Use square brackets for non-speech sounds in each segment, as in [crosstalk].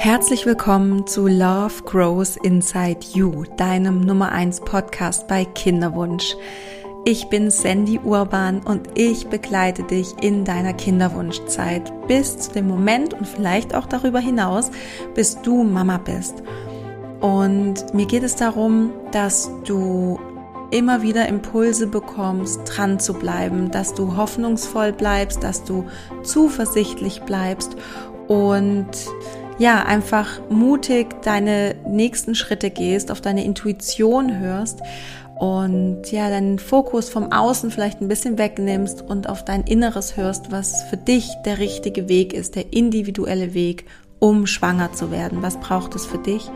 Herzlich willkommen zu Love Grows Inside You, deinem Nummer 1 Podcast bei Kinderwunsch. Ich bin Sandy Urban und ich begleite dich in deiner Kinderwunschzeit bis zu dem Moment und vielleicht auch darüber hinaus, bis du Mama bist. Und mir geht es darum, dass du immer wieder Impulse bekommst, dran zu bleiben, dass du hoffnungsvoll bleibst, dass du zuversichtlich bleibst und ja, einfach mutig deine nächsten Schritte gehst, auf deine Intuition hörst und ja, deinen Fokus vom Außen vielleicht ein bisschen wegnimmst und auf dein Inneres hörst, was für dich der richtige Weg ist, der individuelle Weg, um schwanger zu werden. Was braucht es für dich?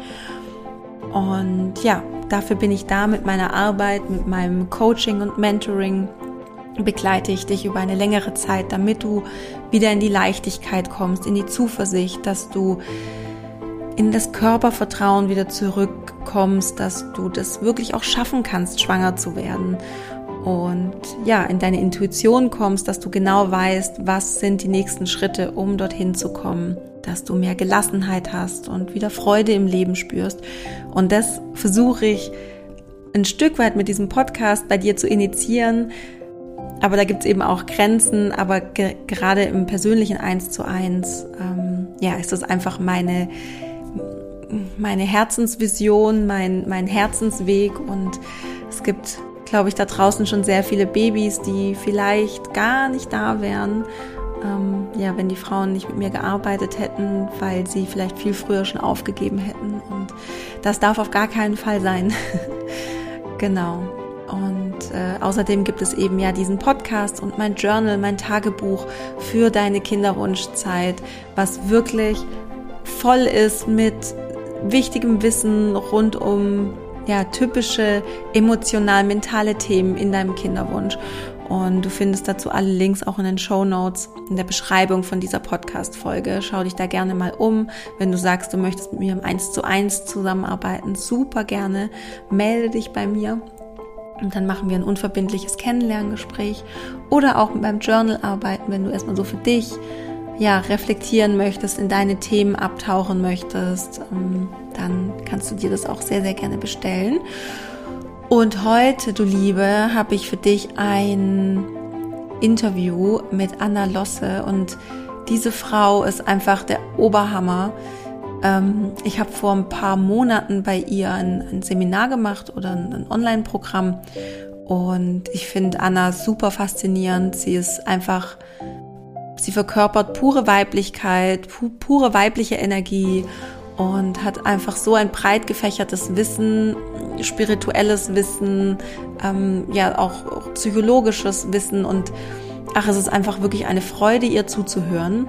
Und ja, dafür bin ich da mit meiner Arbeit, mit meinem Coaching und Mentoring begleite ich dich über eine längere Zeit, damit du wieder in die Leichtigkeit kommst, in die Zuversicht, dass du in das Körpervertrauen wieder zurückkommst, dass du das wirklich auch schaffen kannst, schwanger zu werden. Und ja, in deine Intuition kommst, dass du genau weißt, was sind die nächsten Schritte, um dorthin zu kommen, dass du mehr Gelassenheit hast und wieder Freude im Leben spürst. Und das versuche ich ein Stück weit mit diesem Podcast bei dir zu initiieren, aber da gibt es eben auch Grenzen, aber ge gerade im persönlichen Eins zu eins, ähm, ja, ist das einfach meine, meine Herzensvision, mein, mein Herzensweg und es gibt, glaube ich, da draußen schon sehr viele Babys, die vielleicht gar nicht da wären, ähm, ja, wenn die Frauen nicht mit mir gearbeitet hätten, weil sie vielleicht viel früher schon aufgegeben hätten und das darf auf gar keinen Fall sein. [laughs] genau. Äh, außerdem gibt es eben ja diesen Podcast und mein Journal, mein Tagebuch für deine Kinderwunschzeit, was wirklich voll ist mit wichtigem Wissen rund um ja, typische emotional-mentale Themen in deinem Kinderwunsch. Und du findest dazu alle Links auch in den Show Notes, in der Beschreibung von dieser Podcast-Folge. Schau dich da gerne mal um. Wenn du sagst, du möchtest mit mir im 1 zu 1 zusammenarbeiten, super gerne. Melde dich bei mir. Und dann machen wir ein unverbindliches Kennenlerngespräch oder auch meinem Journal arbeiten, wenn du erstmal so für dich ja, reflektieren möchtest, in deine Themen abtauchen möchtest, ähm, dann kannst du dir das auch sehr, sehr gerne bestellen. Und heute, du Liebe, habe ich für dich ein Interview mit Anna Losse und diese Frau ist einfach der Oberhammer. Ähm, ich habe vor ein paar Monaten bei ihr ein, ein Seminar gemacht oder ein, ein Online-Programm und ich finde Anna super faszinierend. Sie ist einfach, sie verkörpert pure Weiblichkeit, pu pure weibliche Energie und hat einfach so ein breit gefächertes Wissen, spirituelles Wissen, ähm, ja auch, auch psychologisches Wissen und ach, es ist einfach wirklich eine Freude, ihr zuzuhören.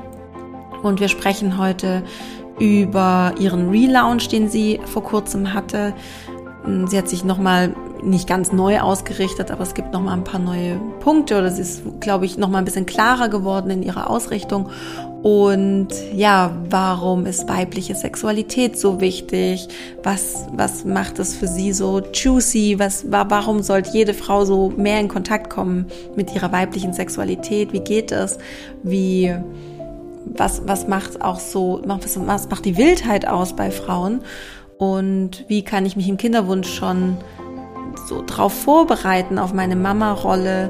Und wir sprechen heute über ihren Relaunch, den sie vor kurzem hatte. Sie hat sich nochmal nicht ganz neu ausgerichtet, aber es gibt nochmal ein paar neue Punkte oder sie ist, glaube ich, nochmal ein bisschen klarer geworden in ihrer Ausrichtung. Und ja, warum ist weibliche Sexualität so wichtig? Was, was macht es für sie so juicy? Was, warum sollte jede Frau so mehr in Kontakt kommen mit ihrer weiblichen Sexualität? Wie geht es? Wie, was, was macht auch so, was, was macht die Wildheit aus bei Frauen? Und wie kann ich mich im Kinderwunsch schon so drauf vorbereiten auf meine Mama-Rolle,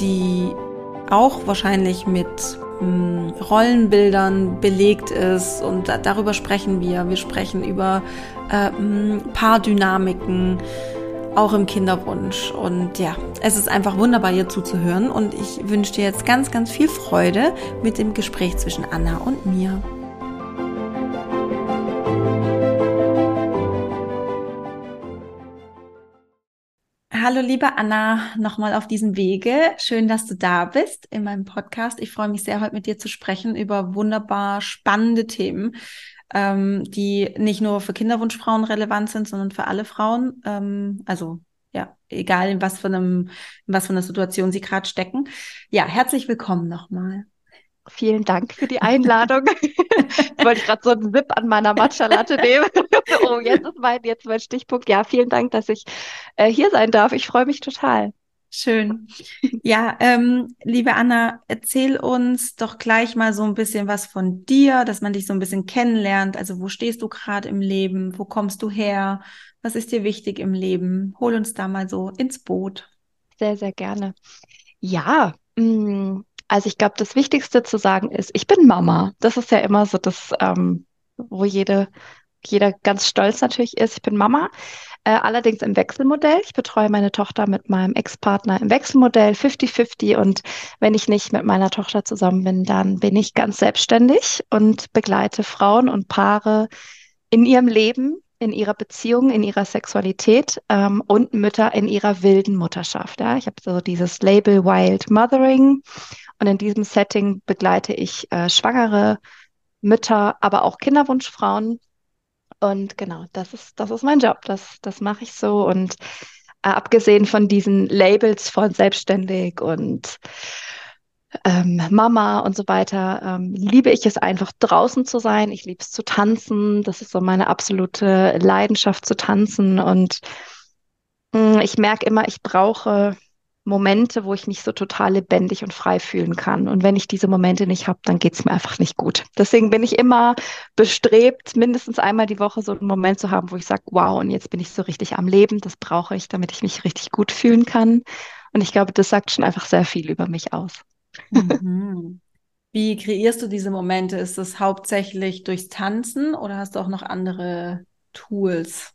die auch wahrscheinlich mit hm, Rollenbildern belegt ist und da, darüber sprechen wir. Wir sprechen über äh, hm, Paardynamiken, auch im Kinderwunsch. Und ja, es ist einfach wunderbar, ihr zuzuhören. Und ich wünsche dir jetzt ganz, ganz viel Freude mit dem Gespräch zwischen Anna und mir. Hallo liebe Anna, nochmal auf diesem Wege. Schön, dass du da bist in meinem Podcast. Ich freue mich sehr, heute mit dir zu sprechen über wunderbar spannende Themen ähm, die nicht nur für Kinderwunschfrauen relevant sind, sondern für alle Frauen. Ähm, also ja, egal in was für einem, in was für einer Situation sie gerade stecken. Ja, herzlich willkommen nochmal. Vielen Dank für die Einladung. jetzt wollte ich gerade so einen Sip an meiner Matcha-Latte nehmen. oh, jetzt ist mein, jetzt mein Stichpunkt. Ja, vielen Dank, dass ich äh, hier sein darf. Ich freue mich total. Schön. Ja, ähm, liebe Anna, erzähl uns doch gleich mal so ein bisschen was von dir, dass man dich so ein bisschen kennenlernt. Also wo stehst du gerade im Leben? Wo kommst du her? Was ist dir wichtig im Leben? Hol uns da mal so ins Boot. Sehr, sehr gerne. Ja, mm, also ich glaube, das Wichtigste zu sagen ist, ich bin Mama. Das ist ja immer so das, ähm, wo jede, jeder ganz stolz natürlich ist. Ich bin Mama, äh, allerdings im Wechselmodell. Ich betreue meine Tochter mit meinem Ex-Partner im Wechselmodell 50-50 und wenn ich nicht mit meiner Tochter zusammen bin, dann bin ich ganz selbstständig und begleite Frauen und Paare in ihrem Leben in ihrer Beziehung, in ihrer Sexualität ähm, und Mütter in ihrer wilden Mutterschaft. Ja? Ich habe so dieses Label Wild Mothering und in diesem Setting begleite ich äh, schwangere Mütter, aber auch Kinderwunschfrauen. Und genau, das ist, das ist mein Job. Das, das mache ich so. Und äh, abgesehen von diesen Labels von selbstständig und ähm, Mama und so weiter, ähm, liebe ich es einfach draußen zu sein. Ich liebe es zu tanzen. Das ist so meine absolute Leidenschaft zu tanzen. Und mh, mm, ich merke immer, ich brauche Momente, wo ich mich so total lebendig und frei fühlen kann. Und wenn ich diese Momente nicht habe, dann geht es mir einfach nicht gut. Deswegen bin ich immer bestrebt, mindestens einmal die Woche so einen Moment zu haben, wo ich sage, wow, und jetzt bin ich so richtig am Leben. Das brauche ich, damit ich mich richtig gut fühlen kann. Und ich glaube, das sagt schon einfach sehr viel über mich aus. Mhm. Wie kreierst du diese Momente? Ist das hauptsächlich durchs Tanzen oder hast du auch noch andere Tools?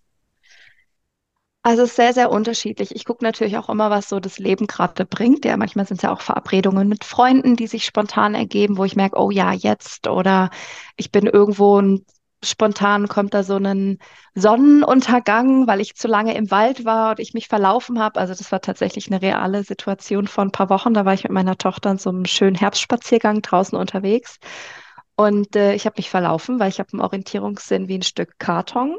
Also es ist sehr, sehr unterschiedlich. Ich gucke natürlich auch immer, was so das Leben gerade bringt. Ja, manchmal sind es ja auch Verabredungen mit Freunden, die sich spontan ergeben, wo ich merke, oh ja, jetzt oder ich bin irgendwo ein spontan kommt da so ein Sonnenuntergang, weil ich zu lange im Wald war und ich mich verlaufen habe. Also das war tatsächlich eine reale Situation vor ein paar Wochen. Da war ich mit meiner Tochter in so einem schönen Herbstspaziergang draußen unterwegs. Und äh, ich habe mich verlaufen, weil ich habe einen Orientierungssinn wie ein Stück Karton.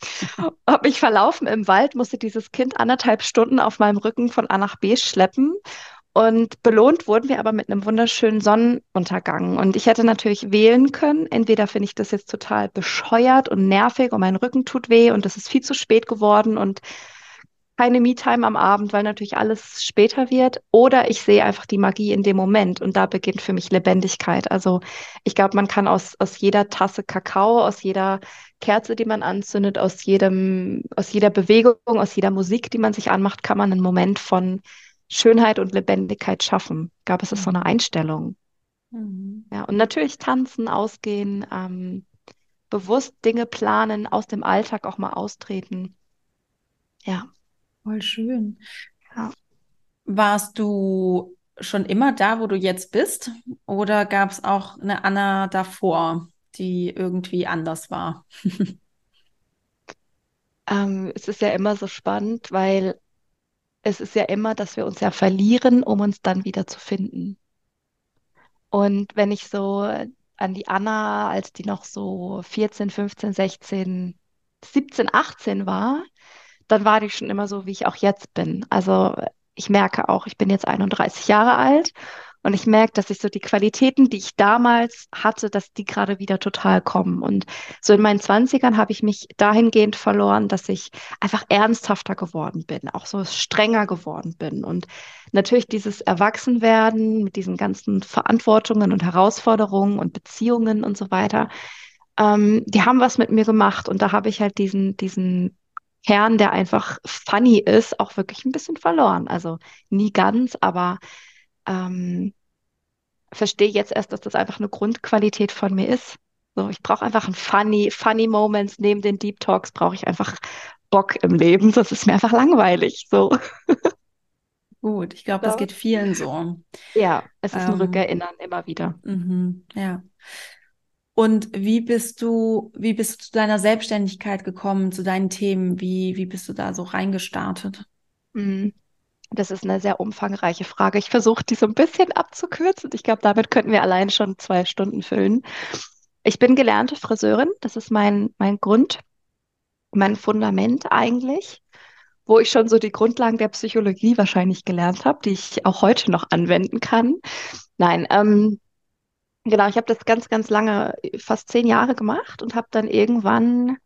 [laughs] habe mich verlaufen im Wald, musste dieses Kind anderthalb Stunden auf meinem Rücken von A nach B schleppen und belohnt wurden wir aber mit einem wunderschönen Sonnenuntergang. Und ich hätte natürlich wählen können, entweder finde ich das jetzt total bescheuert und nervig und mein Rücken tut weh und es ist viel zu spät geworden und keine Me-Time am Abend, weil natürlich alles später wird. Oder ich sehe einfach die Magie in dem Moment und da beginnt für mich Lebendigkeit. Also ich glaube, man kann aus, aus jeder Tasse Kakao, aus jeder Kerze, die man anzündet, aus jedem, aus jeder Bewegung, aus jeder Musik, die man sich anmacht, kann man einen Moment von Schönheit und Lebendigkeit schaffen. Glaube, es ist so eine mhm. Einstellung. Mhm. Ja, und natürlich tanzen, ausgehen, ähm, bewusst Dinge planen, aus dem Alltag auch mal austreten. Ja. Voll schön. Ja. Warst du schon immer da, wo du jetzt bist? Oder gab es auch eine Anna davor, die irgendwie anders war? [laughs] ähm, es ist ja immer so spannend, weil es ist ja immer, dass wir uns ja verlieren, um uns dann wieder zu finden. Und wenn ich so an die Anna, als die noch so 14, 15, 16, 17, 18 war, dann war die schon immer so, wie ich auch jetzt bin. Also ich merke auch, ich bin jetzt 31 Jahre alt und ich merke, dass ich so die Qualitäten, die ich damals hatte, dass die gerade wieder total kommen. Und so in meinen Zwanzigern habe ich mich dahingehend verloren, dass ich einfach ernsthafter geworden bin, auch so strenger geworden bin. Und natürlich dieses Erwachsenwerden mit diesen ganzen Verantwortungen und Herausforderungen und Beziehungen und so weiter, ähm, die haben was mit mir gemacht. Und da habe ich halt diesen, diesen Kern, der einfach funny ist, auch wirklich ein bisschen verloren. Also nie ganz, aber ähm, verstehe jetzt erst, dass das einfach eine Grundqualität von mir ist. So, ich brauche einfach ein funny, funny Moments. Neben den Deep Talks brauche ich einfach Bock im Leben. Das ist mir einfach langweilig. So. Gut, ich glaube, das geht vielen so. Ja, es ist ähm, ein Rückerinnern immer wieder. Mhm, ja. Und wie bist du, wie bist du zu deiner Selbstständigkeit gekommen, zu deinen Themen? Wie, wie bist du da so reingestartet? Mhm. Das ist eine sehr umfangreiche Frage. Ich versuche, die so ein bisschen abzukürzen. Ich glaube, damit könnten wir allein schon zwei Stunden füllen. Ich bin gelernte Friseurin. Das ist mein, mein Grund, mein Fundament eigentlich, wo ich schon so die Grundlagen der Psychologie wahrscheinlich gelernt habe, die ich auch heute noch anwenden kann. Nein, ähm, genau, ich habe das ganz, ganz lange, fast zehn Jahre gemacht und habe dann irgendwann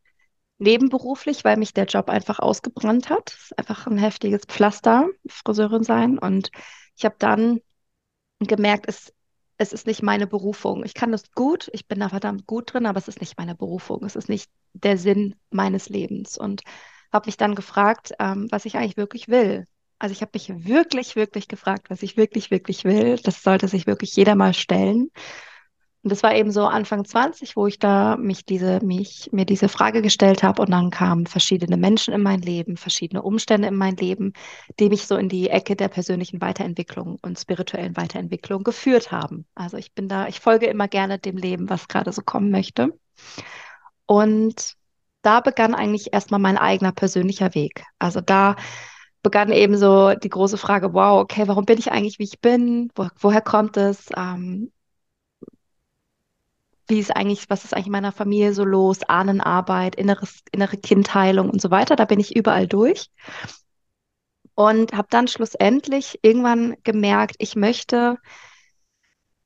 nebenberuflich, weil mich der Job einfach ausgebrannt hat. Einfach ein heftiges Pflaster, Friseurin sein. Und ich habe dann gemerkt, es, es ist nicht meine Berufung. Ich kann das gut, ich bin da verdammt gut drin, aber es ist nicht meine Berufung. Es ist nicht der Sinn meines Lebens. Und habe mich dann gefragt, ähm, was ich eigentlich wirklich will. Also ich habe mich wirklich, wirklich gefragt, was ich wirklich, wirklich will. Das sollte sich wirklich jeder mal stellen. Und das war eben so Anfang 20, wo ich da mich diese, mich, mir diese Frage gestellt habe und dann kamen verschiedene Menschen in mein Leben, verschiedene Umstände in mein Leben, die mich so in die Ecke der persönlichen Weiterentwicklung und spirituellen Weiterentwicklung geführt haben. Also ich bin da, ich folge immer gerne dem Leben, was gerade so kommen möchte. Und da begann eigentlich erstmal mein eigener persönlicher Weg. Also da begann eben so die große Frage, wow, okay, warum bin ich eigentlich, wie ich bin? Wo, woher kommt es? Ähm, wie ist eigentlich, was ist eigentlich in meiner Familie so los? Ahnenarbeit, inneres, innere Kindheilung und so weiter. Da bin ich überall durch. Und habe dann schlussendlich irgendwann gemerkt, ich möchte,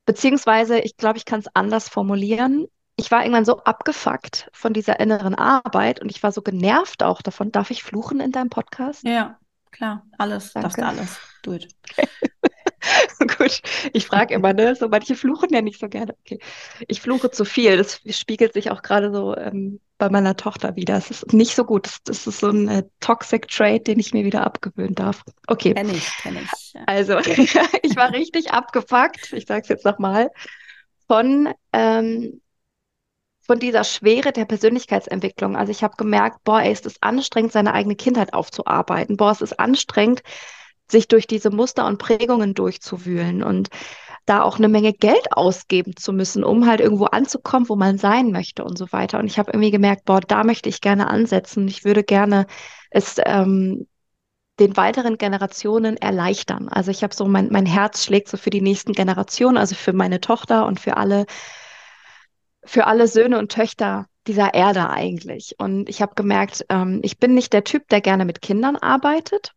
beziehungsweise ich glaube, ich kann es anders formulieren ich war irgendwann so abgefuckt von dieser inneren Arbeit und ich war so genervt auch davon. Darf ich fluchen in deinem Podcast? Ja, klar, alles, Danke. darfst du alles. Do it. [laughs] Gut, ich frage immer, ne? So manche fluchen ja nicht so gerne. Okay. Ich fluche zu viel. Das spiegelt sich auch gerade so ähm, bei meiner Tochter wieder. Es ist nicht so gut. Das, das ist so ein äh, Toxic Trait, den ich mir wieder abgewöhnen darf. Okay. Kenn ich, kenn ich. Ja. Also, [laughs] ich war richtig abgefuckt. Ich sage es jetzt nochmal von ähm, von dieser Schwere der Persönlichkeitsentwicklung. Also ich habe gemerkt, boah, ey, ist es anstrengend, seine eigene Kindheit aufzuarbeiten. Boah, es ist anstrengend, sich durch diese Muster und Prägungen durchzuwühlen und da auch eine Menge Geld ausgeben zu müssen, um halt irgendwo anzukommen, wo man sein möchte und so weiter. Und ich habe irgendwie gemerkt, boah, da möchte ich gerne ansetzen. Ich würde gerne es ähm, den weiteren Generationen erleichtern. Also ich habe so, mein, mein Herz schlägt so für die nächsten Generationen, also für meine Tochter und für alle für alle Söhne und Töchter dieser Erde eigentlich. Und ich habe gemerkt, ähm, ich bin nicht der Typ, der gerne mit Kindern arbeitet,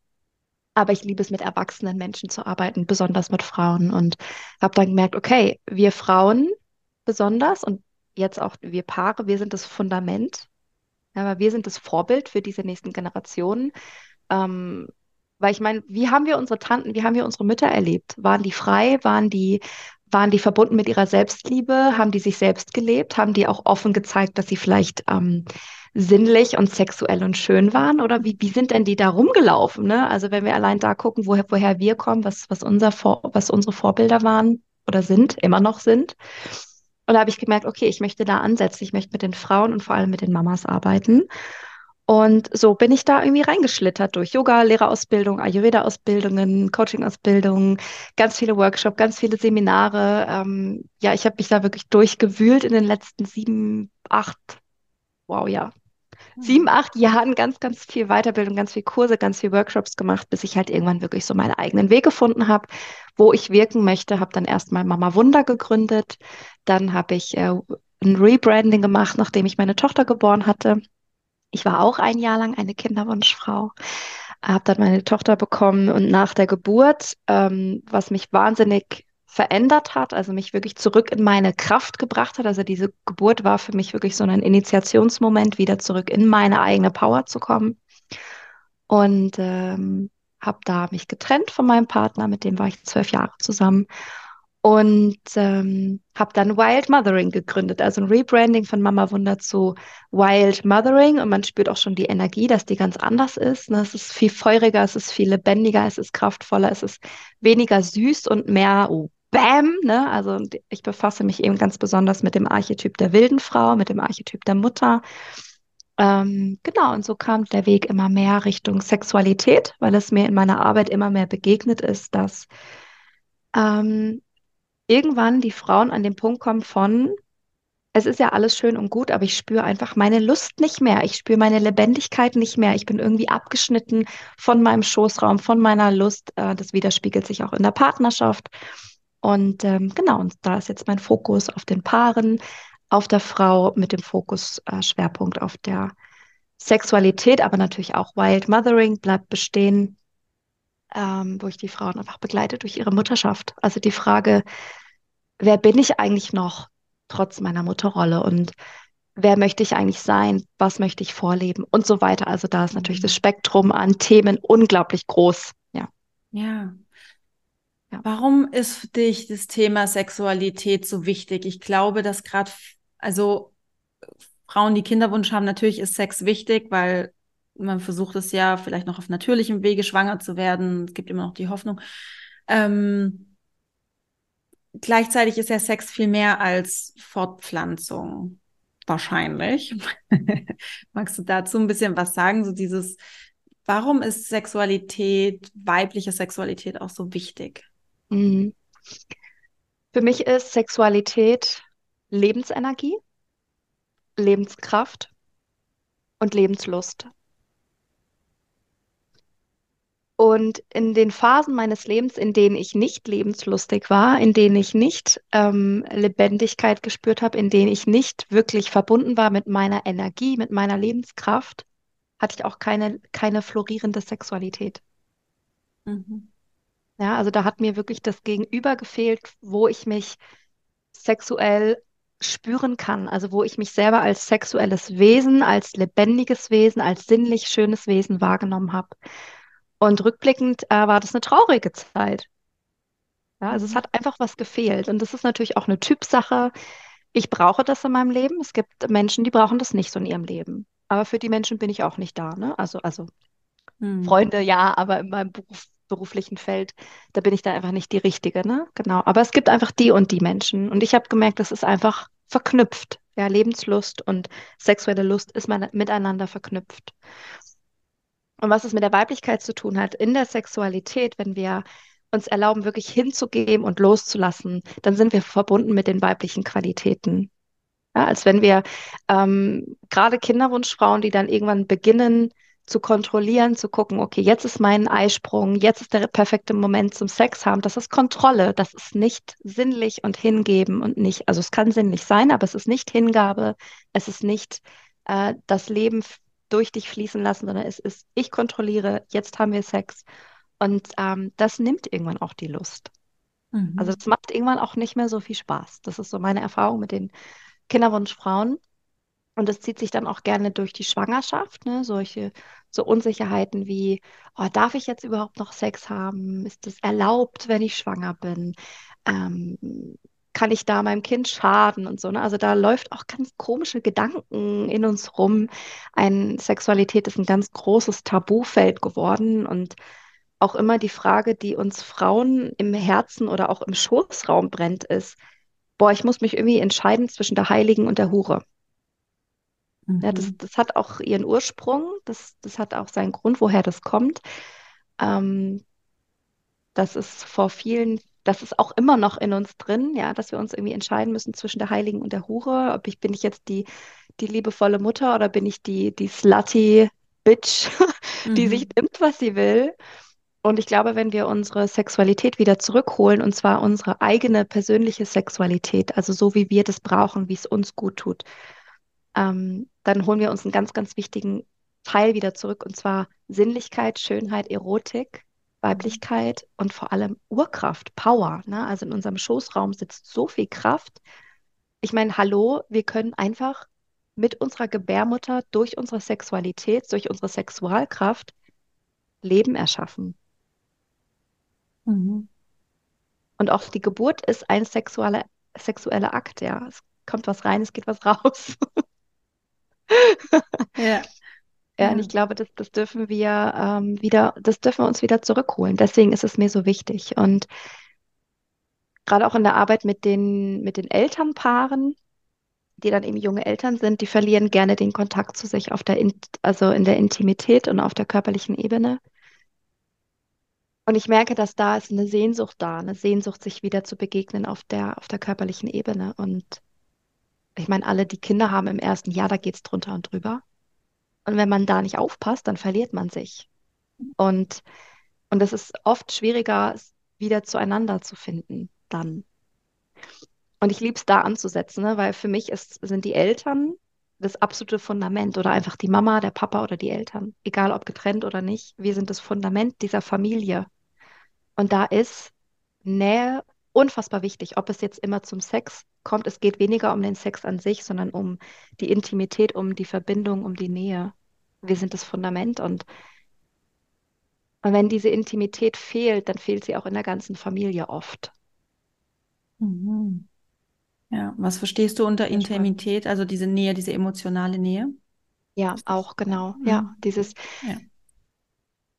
aber ich liebe es, mit erwachsenen Menschen zu arbeiten, besonders mit Frauen. Und habe dann gemerkt, okay, wir Frauen besonders und jetzt auch wir Paare, wir sind das Fundament, aber wir sind das Vorbild für diese nächsten Generationen. Ähm, weil ich meine, wie haben wir unsere Tanten, wie haben wir unsere Mütter erlebt? Waren die frei? Waren die waren die verbunden mit ihrer Selbstliebe? Haben die sich selbst gelebt? Haben die auch offen gezeigt, dass sie vielleicht ähm, sinnlich und sexuell und schön waren? Oder wie, wie sind denn die da rumgelaufen? Ne? Also wenn wir allein da gucken, woher, woher wir kommen, was, was, unser Vor was unsere Vorbilder waren oder sind, immer noch sind. Und da habe ich gemerkt, okay, ich möchte da ansetzen. Ich möchte mit den Frauen und vor allem mit den Mamas arbeiten. Und so bin ich da irgendwie reingeschlittert durch Yoga, Lehrerausbildung, Ayurveda-Ausbildungen, Coaching-Ausbildungen, ganz viele Workshops, ganz viele Seminare. Ähm, ja, ich habe mich da wirklich durchgewühlt in den letzten sieben, acht, wow, ja, mhm. sieben, acht Jahren ganz, ganz viel Weiterbildung, ganz viel Kurse, ganz viel Workshops gemacht, bis ich halt irgendwann wirklich so meinen eigenen Weg gefunden habe, wo ich wirken möchte. Habe dann erstmal Mama Wunder gegründet, dann habe ich äh, ein Rebranding gemacht, nachdem ich meine Tochter geboren hatte ich war auch ein Jahr lang eine Kinderwunschfrau, habe dann meine Tochter bekommen und nach der Geburt, ähm, was mich wahnsinnig verändert hat, also mich wirklich zurück in meine Kraft gebracht hat. Also diese Geburt war für mich wirklich so ein Initiationsmoment, wieder zurück in meine eigene Power zu kommen. Und ähm, habe da mich getrennt von meinem Partner, mit dem war ich zwölf Jahre zusammen und ähm, habe dann Wild Mothering gegründet, also ein Rebranding von Mama Wunder zu Wild Mothering und man spürt auch schon die Energie, dass die ganz anders ist. Ne? Es ist viel feuriger, es ist viel lebendiger, es ist kraftvoller, es ist weniger süß und mehr oh, Bam. Ne? Also ich befasse mich eben ganz besonders mit dem Archetyp der wilden Frau, mit dem Archetyp der Mutter. Ähm, genau, und so kam der Weg immer mehr Richtung Sexualität, weil es mir in meiner Arbeit immer mehr begegnet ist, dass ähm, irgendwann die Frauen an den Punkt kommen von, es ist ja alles schön und gut, aber ich spüre einfach meine Lust nicht mehr. Ich spüre meine Lebendigkeit nicht mehr. Ich bin irgendwie abgeschnitten von meinem Schoßraum, von meiner Lust. Äh, das widerspiegelt sich auch in der Partnerschaft. Und ähm, genau, und da ist jetzt mein Fokus auf den Paaren, auf der Frau mit dem Fokus äh, Schwerpunkt auf der Sexualität, aber natürlich auch Wild Mothering bleibt bestehen ähm, wo ich die Frauen einfach begleite durch ihre Mutterschaft. Also die Frage, wer bin ich eigentlich noch trotz meiner Mutterrolle und wer möchte ich eigentlich sein, was möchte ich vorleben und so weiter. Also da ist natürlich das mhm. Spektrum an Themen unglaublich groß. Ja. Ja. ja. Warum ist für dich das Thema Sexualität so wichtig? Ich glaube, dass gerade, also Frauen, die Kinderwunsch haben, natürlich ist Sex wichtig, weil man versucht es ja vielleicht noch auf natürlichem Wege schwanger zu werden. Es gibt immer noch die Hoffnung. Ähm, gleichzeitig ist ja Sex viel mehr als Fortpflanzung. Wahrscheinlich. [laughs] Magst du dazu ein bisschen was sagen? So dieses, warum ist Sexualität, weibliche Sexualität auch so wichtig? Mhm. Für mich ist Sexualität Lebensenergie, Lebenskraft und Lebenslust. Und in den Phasen meines Lebens, in denen ich nicht lebenslustig war, in denen ich nicht ähm, Lebendigkeit gespürt habe, in denen ich nicht wirklich verbunden war mit meiner Energie, mit meiner Lebenskraft, hatte ich auch keine, keine florierende Sexualität. Mhm. Ja, also da hat mir wirklich das Gegenüber gefehlt, wo ich mich sexuell spüren kann, also wo ich mich selber als sexuelles Wesen, als lebendiges Wesen, als sinnlich schönes Wesen wahrgenommen habe. Und rückblickend äh, war das eine traurige Zeit. Ja, also es hat einfach was gefehlt. Und das ist natürlich auch eine Typsache. Ich brauche das in meinem Leben. Es gibt Menschen, die brauchen das nicht so in ihrem Leben. Aber für die Menschen bin ich auch nicht da. Ne? Also, also hm. Freunde ja, aber in meinem Beruf, beruflichen Feld, da bin ich da einfach nicht die Richtige. Ne? Genau. Aber es gibt einfach die und die Menschen. Und ich habe gemerkt, das ist einfach verknüpft. Ja, Lebenslust und sexuelle Lust ist miteinander verknüpft. Und was es mit der Weiblichkeit zu tun hat in der Sexualität, wenn wir uns erlauben, wirklich hinzugeben und loszulassen, dann sind wir verbunden mit den weiblichen Qualitäten. Ja, als wenn wir ähm, gerade Kinderwunschfrauen, die dann irgendwann beginnen zu kontrollieren, zu gucken, okay, jetzt ist mein Eisprung, jetzt ist der perfekte Moment zum Sex haben. Das ist Kontrolle, das ist nicht sinnlich und hingeben und nicht, also es kann sinnlich sein, aber es ist nicht Hingabe, es ist nicht äh, das Leben durch dich fließen lassen, sondern es ist, ich kontrolliere, jetzt haben wir Sex. Und ähm, das nimmt irgendwann auch die Lust. Mhm. Also das macht irgendwann auch nicht mehr so viel Spaß. Das ist so meine Erfahrung mit den Kinderwunschfrauen. Und das zieht sich dann auch gerne durch die Schwangerschaft, ne? Solche so Unsicherheiten wie, oh, darf ich jetzt überhaupt noch Sex haben? Ist es erlaubt, wenn ich schwanger bin? Ähm, kann ich da meinem Kind schaden und so. Ne? Also da läuft auch ganz komische Gedanken in uns rum. Ein Sexualität ist ein ganz großes Tabufeld geworden und auch immer die Frage, die uns Frauen im Herzen oder auch im Schoßraum brennt, ist, boah, ich muss mich irgendwie entscheiden zwischen der Heiligen und der Hure. Mhm. Ja, das, das hat auch ihren Ursprung, das, das hat auch seinen Grund, woher das kommt. Ähm, das ist vor vielen, das ist auch immer noch in uns drin, ja, dass wir uns irgendwie entscheiden müssen zwischen der Heiligen und der Hure. Ob ich bin ich jetzt die, die liebevolle Mutter oder bin ich die, die slutty Bitch, [laughs] die mhm. sich nimmt, was sie will. Und ich glaube, wenn wir unsere Sexualität wieder zurückholen, und zwar unsere eigene persönliche Sexualität, also so wie wir das brauchen, wie es uns gut tut, ähm, dann holen wir uns einen ganz, ganz wichtigen Teil wieder zurück, und zwar Sinnlichkeit, Schönheit, Erotik Weiblichkeit und vor allem Urkraft, Power. Ne? Also in unserem Schoßraum sitzt so viel Kraft. Ich meine, hallo, wir können einfach mit unserer Gebärmutter durch unsere Sexualität, durch unsere Sexualkraft Leben erschaffen. Mhm. Und auch die Geburt ist ein sexueller, sexueller Akt, ja. Es kommt was rein, es geht was raus. ja. [laughs] Ja, und ich glaube, das, das dürfen wir ähm, wieder, das dürfen wir uns wieder zurückholen. Deswegen ist es mir so wichtig. Und gerade auch in der Arbeit mit den, mit den Elternpaaren, die dann eben junge Eltern sind, die verlieren gerne den Kontakt zu sich auf der, also in der Intimität und auf der körperlichen Ebene. Und ich merke, dass da ist eine Sehnsucht da, eine Sehnsucht, sich wieder zu begegnen auf der, auf der körperlichen Ebene. Und ich meine, alle, die Kinder haben im ersten Jahr, da geht es drunter und drüber. Und wenn man da nicht aufpasst, dann verliert man sich. Und, und es ist oft schwieriger, wieder zueinander zu finden dann. Und ich liebe es da anzusetzen, ne? weil für mich ist, sind die Eltern das absolute Fundament oder einfach die Mama, der Papa oder die Eltern, egal ob getrennt oder nicht. Wir sind das Fundament dieser Familie. Und da ist Nähe unfassbar wichtig, ob es jetzt immer zum Sex kommt. Es geht weniger um den Sex an sich, sondern um die Intimität, um die Verbindung, um die Nähe. Wir sind das Fundament und, und wenn diese Intimität fehlt, dann fehlt sie auch in der ganzen Familie oft. Mhm. Ja, was verstehst du unter Intimität, also diese Nähe, diese emotionale Nähe? Ja, auch genau. Mhm. Ja, dieses, ja.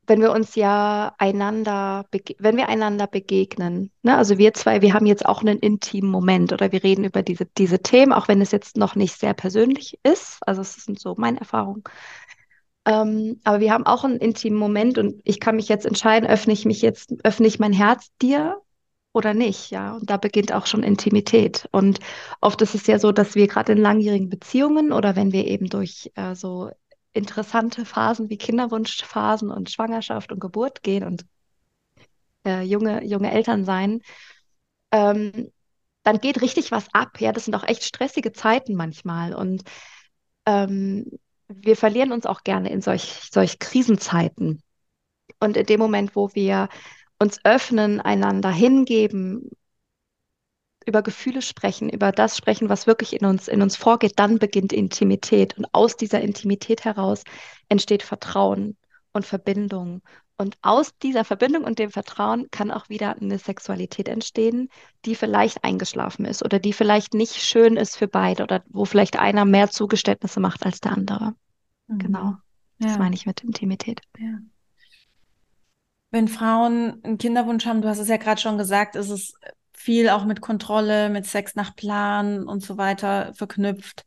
Wenn wir uns ja einander, wenn wir einander begegnen, ne, also wir zwei, wir haben jetzt auch einen intimen Moment oder wir reden über diese, diese Themen, auch wenn es jetzt noch nicht sehr persönlich ist. Also es sind so meine Erfahrungen. Ähm, aber wir haben auch einen intimen Moment und ich kann mich jetzt entscheiden, öffne ich mich jetzt, öffne ich mein Herz dir oder nicht, ja. Und da beginnt auch schon Intimität. Und oft ist es ja so, dass wir gerade in langjährigen Beziehungen oder wenn wir eben durch äh, so interessante Phasen wie Kinderwunschphasen und Schwangerschaft und Geburt gehen und äh, junge, junge Eltern sein, ähm, dann geht richtig was ab. Ja, das sind auch echt stressige Zeiten manchmal. Und ähm, wir verlieren uns auch gerne in solch, solch Krisenzeiten. Und in dem Moment, wo wir uns öffnen, einander hingeben, über Gefühle sprechen, über das sprechen, was wirklich in uns, in uns vorgeht, dann beginnt Intimität. Und aus dieser Intimität heraus entsteht Vertrauen und Verbindung. Und aus dieser Verbindung und dem Vertrauen kann auch wieder eine Sexualität entstehen, die vielleicht eingeschlafen ist oder die vielleicht nicht schön ist für beide oder wo vielleicht einer mehr Zugeständnisse macht als der andere. Mhm. Genau. Das ja. meine ich mit Intimität. Ja wenn Frauen einen Kinderwunsch haben, du hast es ja gerade schon gesagt, ist es viel auch mit Kontrolle, mit Sex nach Plan und so weiter verknüpft.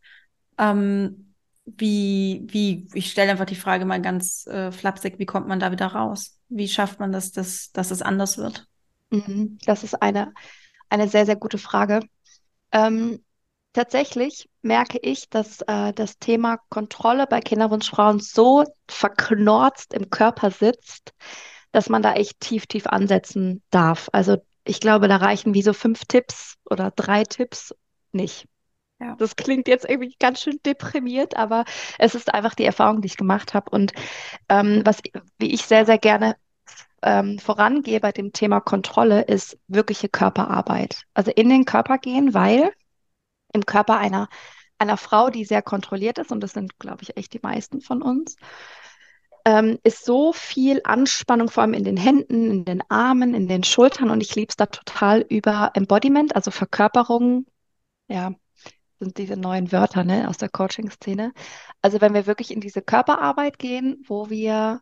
Ähm, wie, wie, ich stelle einfach die Frage mal ganz äh, flapsig, wie kommt man da wieder raus? Wie schafft man das, dass, dass es anders wird? Mhm, das ist eine, eine sehr, sehr gute Frage. Ähm, tatsächlich merke ich, dass äh, das Thema Kontrolle bei Kinderwunschfrauen so verknorzt im Körper sitzt, dass man da echt tief, tief ansetzen darf. Also ich glaube, da reichen wie so fünf Tipps oder drei Tipps nicht. Ja. Das klingt jetzt irgendwie ganz schön deprimiert, aber es ist einfach die Erfahrung, die ich gemacht habe. Und ähm, was, wie ich sehr, sehr gerne ähm, vorangehe bei dem Thema Kontrolle, ist wirkliche Körperarbeit. Also in den Körper gehen, weil im Körper einer, einer Frau, die sehr kontrolliert ist, und das sind, glaube ich, echt die meisten von uns, ähm, ist so viel Anspannung, vor allem in den Händen, in den Armen, in den Schultern. Und ich liebe es da total über Embodiment, also Verkörperung. Ja, sind diese neuen Wörter ne, aus der Coaching-Szene. Also wenn wir wirklich in diese Körperarbeit gehen, wo wir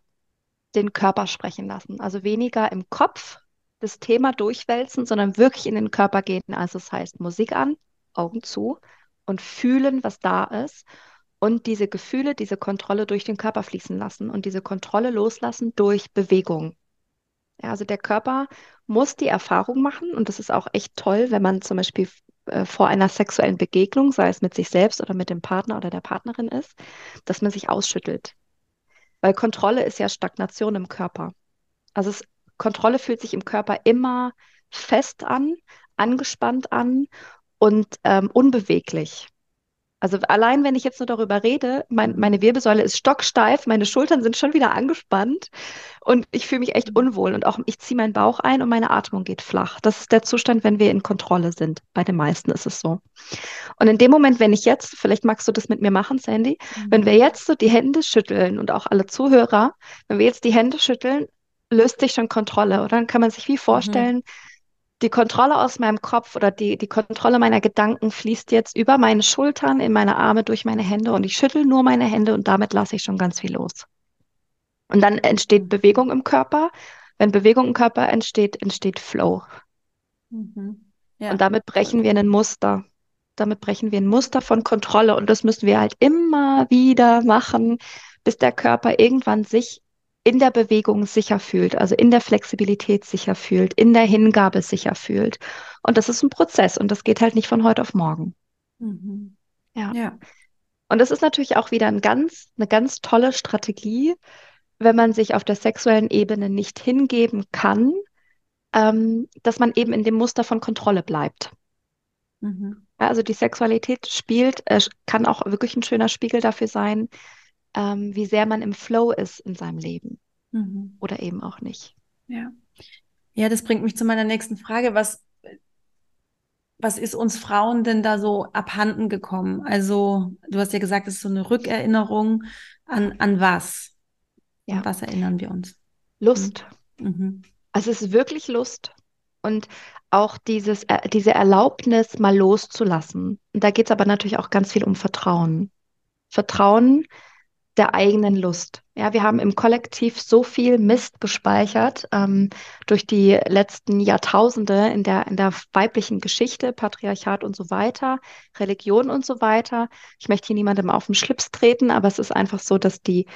den Körper sprechen lassen. Also weniger im Kopf das Thema durchwälzen, sondern wirklich in den Körper gehen. Also das heißt Musik an, Augen zu und fühlen, was da ist und diese Gefühle, diese Kontrolle durch den Körper fließen lassen und diese Kontrolle loslassen durch Bewegung. Ja, also der Körper muss die Erfahrung machen und das ist auch echt toll, wenn man zum Beispiel äh, vor einer sexuellen Begegnung, sei es mit sich selbst oder mit dem Partner oder der Partnerin ist, dass man sich ausschüttelt. Weil Kontrolle ist ja Stagnation im Körper. Also es, Kontrolle fühlt sich im Körper immer fest an, angespannt an und ähm, unbeweglich. Also allein, wenn ich jetzt nur darüber rede, mein, meine Wirbelsäule ist stocksteif, meine Schultern sind schon wieder angespannt und ich fühle mich echt unwohl und auch ich ziehe meinen Bauch ein und meine Atmung geht flach. Das ist der Zustand, wenn wir in Kontrolle sind. Bei den meisten ist es so. Und in dem Moment, wenn ich jetzt, vielleicht magst du das mit mir machen, Sandy, mhm. wenn wir jetzt so die Hände schütteln und auch alle Zuhörer, wenn wir jetzt die Hände schütteln, löst sich schon Kontrolle, oder? Dann kann man sich wie mhm. vorstellen, mhm die Kontrolle aus meinem Kopf oder die, die Kontrolle meiner Gedanken fließt jetzt über meine Schultern, in meine Arme, durch meine Hände und ich schüttel nur meine Hände und damit lasse ich schon ganz viel los. Und dann entsteht Bewegung im Körper. Wenn Bewegung im Körper entsteht, entsteht Flow. Mhm. Ja. Und damit brechen wir ein Muster. Damit brechen wir ein Muster von Kontrolle und das müssen wir halt immer wieder machen, bis der Körper irgendwann sich in der Bewegung sicher fühlt, also in der Flexibilität sicher fühlt, in der Hingabe sicher fühlt. Und das ist ein Prozess und das geht halt nicht von heute auf morgen. Mhm. Ja. ja. Und das ist natürlich auch wieder ein ganz, eine ganz tolle Strategie, wenn man sich auf der sexuellen Ebene nicht hingeben kann, ähm, dass man eben in dem Muster von Kontrolle bleibt. Mhm. Ja, also die Sexualität spielt, äh, kann auch wirklich ein schöner Spiegel dafür sein, ähm, wie sehr man im Flow ist in seinem Leben. Mhm. Oder eben auch nicht. Ja. Ja, das bringt mich zu meiner nächsten Frage. Was was ist uns Frauen denn da so abhanden gekommen? Also, du hast ja gesagt, es ist so eine Rückerinnerung an, an was? Ja. An was erinnern wir uns? Lust. Mhm. mhm. Also es ist wirklich Lust. Und auch dieses, äh, diese Erlaubnis, mal loszulassen. Und da geht es aber natürlich auch ganz viel um Vertrauen. Vertrauen der eigenen Lust. Ja, wir haben im Kollektiv so viel Mist gespeichert ähm, durch die letzten Jahrtausende in der, in der weiblichen Geschichte, Patriarchat und so weiter, Religion und so weiter. Ich möchte hier niemandem auf den Schlips treten, aber es ist einfach so, dass die,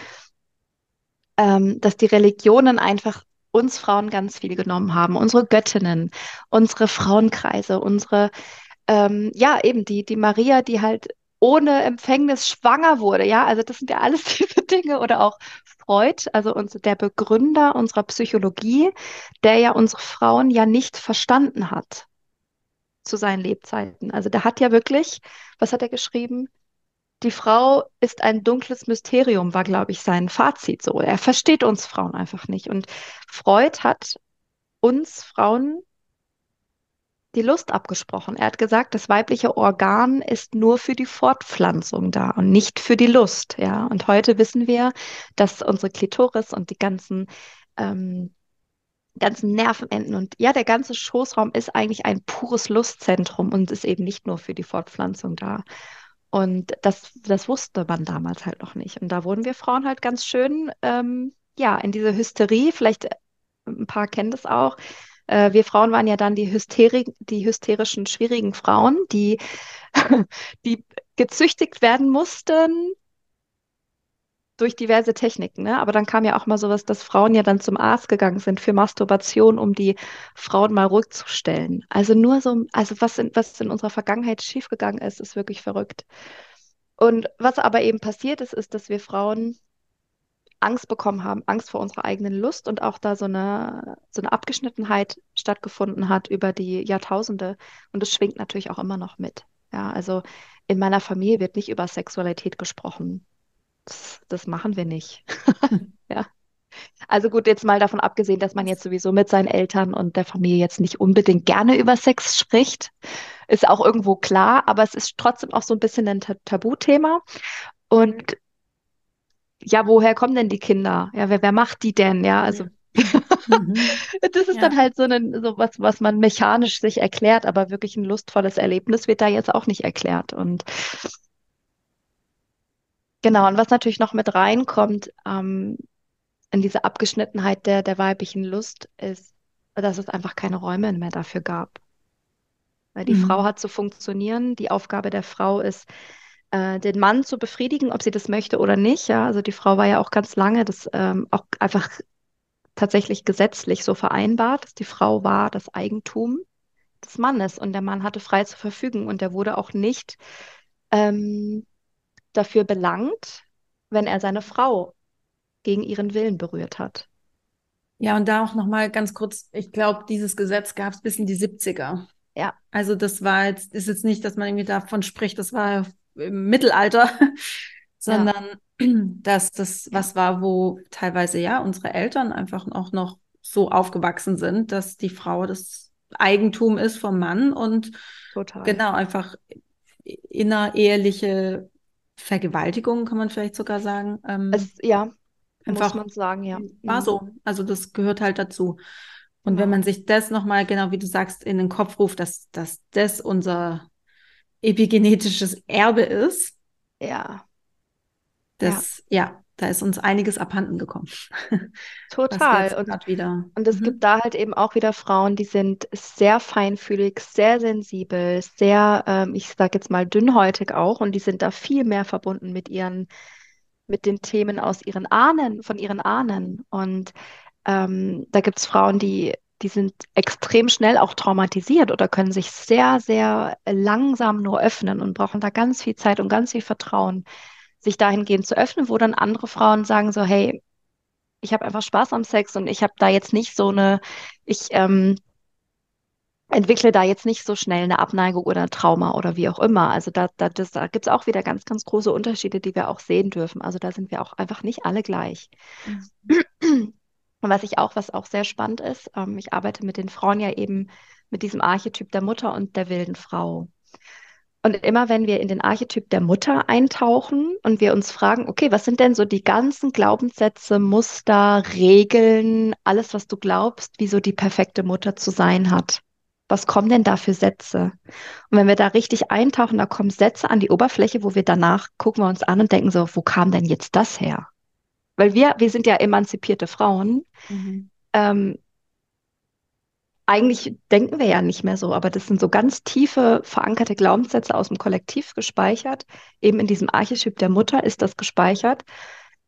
ähm, dass die Religionen einfach uns Frauen ganz viel genommen haben. Unsere Göttinnen, unsere Frauenkreise, unsere, ähm, ja, eben die, die Maria, die halt ohne Empfängnis schwanger wurde. Ja, also das sind ja alles [laughs] diese Dinge oder auch Freud, also uns, der Begründer unserer Psychologie, der ja unsere Frauen ja nicht verstanden hat zu seinen Lebzeiten. Also der hat ja wirklich, was hat er geschrieben? Die Frau ist ein dunkles Mysterium, war, glaube ich, sein Fazit so. Er versteht uns Frauen einfach nicht. Und Freud hat uns Frauen die Lust abgesprochen. Er hat gesagt, das weibliche Organ ist nur für die Fortpflanzung da und nicht für die Lust. Ja, und heute wissen wir, dass unsere Klitoris und die ganzen ähm, ganzen Nervenenden und ja, der ganze Schoßraum ist eigentlich ein pures Lustzentrum und ist eben nicht nur für die Fortpflanzung da. Und das, das wusste man damals halt noch nicht. Und da wurden wir Frauen halt ganz schön, ähm, ja, in diese Hysterie, vielleicht ein paar kennen das auch, äh, wir Frauen waren ja dann die, Hysteri die hysterischen, schwierigen Frauen, die, [laughs] die gezüchtigt werden mussten durch diverse Techniken. Ne? Aber dann kam ja auch mal sowas, dass Frauen ja dann zum Arzt gegangen sind für Masturbation, um die Frauen mal ruhig zu stellen. Also nur so, also was in, was in unserer Vergangenheit schiefgegangen ist, ist wirklich verrückt. Und was aber eben passiert ist, ist, dass wir Frauen Angst bekommen haben, Angst vor unserer eigenen Lust und auch da so eine, so eine Abgeschnittenheit stattgefunden hat über die Jahrtausende. Und das schwingt natürlich auch immer noch mit. Ja, also in meiner Familie wird nicht über Sexualität gesprochen. Das, das machen wir nicht. [laughs] ja. Also gut, jetzt mal davon abgesehen, dass man jetzt sowieso mit seinen Eltern und der Familie jetzt nicht unbedingt gerne über Sex spricht, ist auch irgendwo klar, aber es ist trotzdem auch so ein bisschen ein Tabuthema. Und ja, woher kommen denn die Kinder? Ja, wer, wer macht die denn? Ja, also mhm. [laughs] das ist ja. dann halt so, ein, so was, was man mechanisch sich erklärt, aber wirklich ein lustvolles Erlebnis wird da jetzt auch nicht erklärt. Und genau, und was natürlich noch mit reinkommt ähm, in diese Abgeschnittenheit der, der weiblichen Lust, ist, dass es einfach keine Räume mehr dafür gab. Weil die mhm. Frau hat zu funktionieren, die Aufgabe der Frau ist, äh, den Mann zu befriedigen, ob sie das möchte oder nicht. Ja, also die Frau war ja auch ganz lange das ähm, auch einfach tatsächlich gesetzlich so vereinbart, dass die Frau war das Eigentum des Mannes und der Mann hatte frei zu verfügen und der wurde auch nicht ähm, dafür belangt, wenn er seine Frau gegen ihren Willen berührt hat. Ja, und da auch nochmal ganz kurz, ich glaube, dieses Gesetz gab es bis in die 70er. Ja. Also das war jetzt, ist jetzt nicht, dass man irgendwie davon spricht, das war im Mittelalter, [laughs] sondern ja. [clears throat] dass das was war, wo teilweise ja unsere Eltern einfach auch noch so aufgewachsen sind, dass die Frau das Eigentum ist vom Mann und Total. genau einfach innereheliche Vergewaltigung, kann man vielleicht sogar sagen. Ähm, es, ja, einfach muss man sagen, ja. War mhm. so. Also das gehört halt dazu. Und genau. wenn man sich das nochmal, genau wie du sagst, in den Kopf ruft, dass, dass das unser epigenetisches Erbe ist. Ja. Das, ja. ja, da ist uns einiges abhanden gekommen. [laughs] Total. Und, wieder. und es mhm. gibt da halt eben auch wieder Frauen, die sind sehr feinfühlig, sehr sensibel, sehr, ähm, ich sage jetzt mal dünnhäutig auch, und die sind da viel mehr verbunden mit ihren, mit den Themen aus ihren Ahnen, von ihren Ahnen. Und ähm, da gibt es Frauen, die die sind extrem schnell auch traumatisiert oder können sich sehr, sehr langsam nur öffnen und brauchen da ganz viel Zeit und ganz viel Vertrauen, sich dahingehend zu öffnen, wo dann andere Frauen sagen so, hey, ich habe einfach Spaß am Sex und ich habe da jetzt nicht so eine, ich ähm, entwickle da jetzt nicht so schnell eine Abneigung oder ein Trauma oder wie auch immer. Also da, da, da gibt es auch wieder ganz, ganz große Unterschiede, die wir auch sehen dürfen. Also da sind wir auch einfach nicht alle gleich. Mhm. Und was ich auch, was auch sehr spannend ist, ähm, ich arbeite mit den Frauen ja eben mit diesem Archetyp der Mutter und der wilden Frau. Und immer wenn wir in den Archetyp der Mutter eintauchen und wir uns fragen, okay, was sind denn so die ganzen Glaubenssätze, Muster, Regeln, alles, was du glaubst, wie so die perfekte Mutter zu sein hat? Was kommen denn da für Sätze? Und wenn wir da richtig eintauchen, da kommen Sätze an die Oberfläche, wo wir danach gucken wir uns an und denken so, wo kam denn jetzt das her? Weil wir, wir sind ja emanzipierte Frauen. Mhm. Ähm, eigentlich denken wir ja nicht mehr so, aber das sind so ganz tiefe, verankerte Glaubenssätze aus dem Kollektiv gespeichert. Eben in diesem Archetyp der Mutter ist das gespeichert,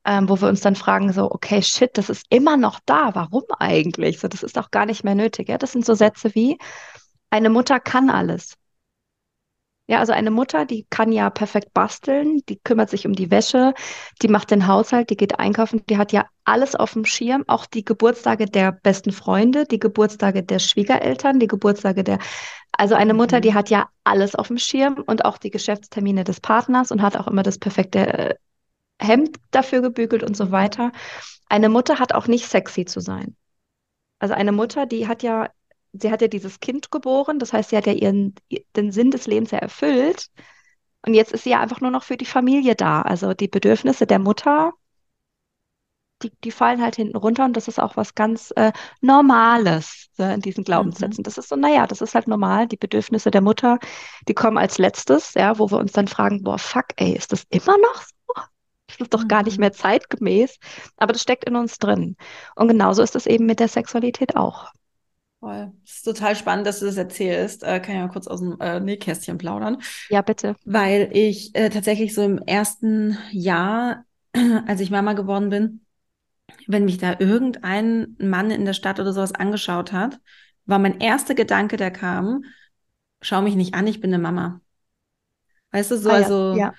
ähm, wo wir uns dann fragen, so, okay, shit, das ist immer noch da. Warum eigentlich? So, das ist auch gar nicht mehr nötig. Ja? Das sind so Sätze wie, eine Mutter kann alles. Ja, also eine Mutter, die kann ja perfekt basteln, die kümmert sich um die Wäsche, die macht den Haushalt, die geht einkaufen, die hat ja alles auf dem Schirm, auch die Geburtstage der besten Freunde, die Geburtstage der Schwiegereltern, die Geburtstage der, also eine Mutter, die mhm. hat ja alles auf dem Schirm und auch die Geschäftstermine des Partners und hat auch immer das perfekte äh, Hemd dafür gebügelt und so weiter. Eine Mutter hat auch nicht sexy zu sein. Also eine Mutter, die hat ja sie hat ja dieses Kind geboren, das heißt, sie hat ja ihren, den Sinn des Lebens ja erfüllt. Und jetzt ist sie ja einfach nur noch für die Familie da. Also die Bedürfnisse der Mutter, die, die fallen halt hinten runter und das ist auch was ganz äh, Normales ne, in diesen Glaubenssätzen. Mhm. Das ist so, naja, das ist halt normal. Die Bedürfnisse der Mutter, die kommen als letztes, ja, wo wir uns dann fragen, boah, fuck, ey, ist das immer noch so? Das ist doch mhm. gar nicht mhm. mehr zeitgemäß. Aber das steckt in uns drin. Und genauso ist es eben mit der Sexualität auch. Voll. Es ist total spannend, dass du das erzählst. Äh, kann ich mal kurz aus dem äh, Nähkästchen plaudern. Ja, bitte. Weil ich äh, tatsächlich so im ersten Jahr, [clears throat] als ich Mama geworden bin, wenn mich da irgendein Mann in der Stadt oder sowas angeschaut hat, war mein erster Gedanke, der kam, schau mich nicht an, ich bin eine Mama. Weißt du, so, ah, ja, also, ja.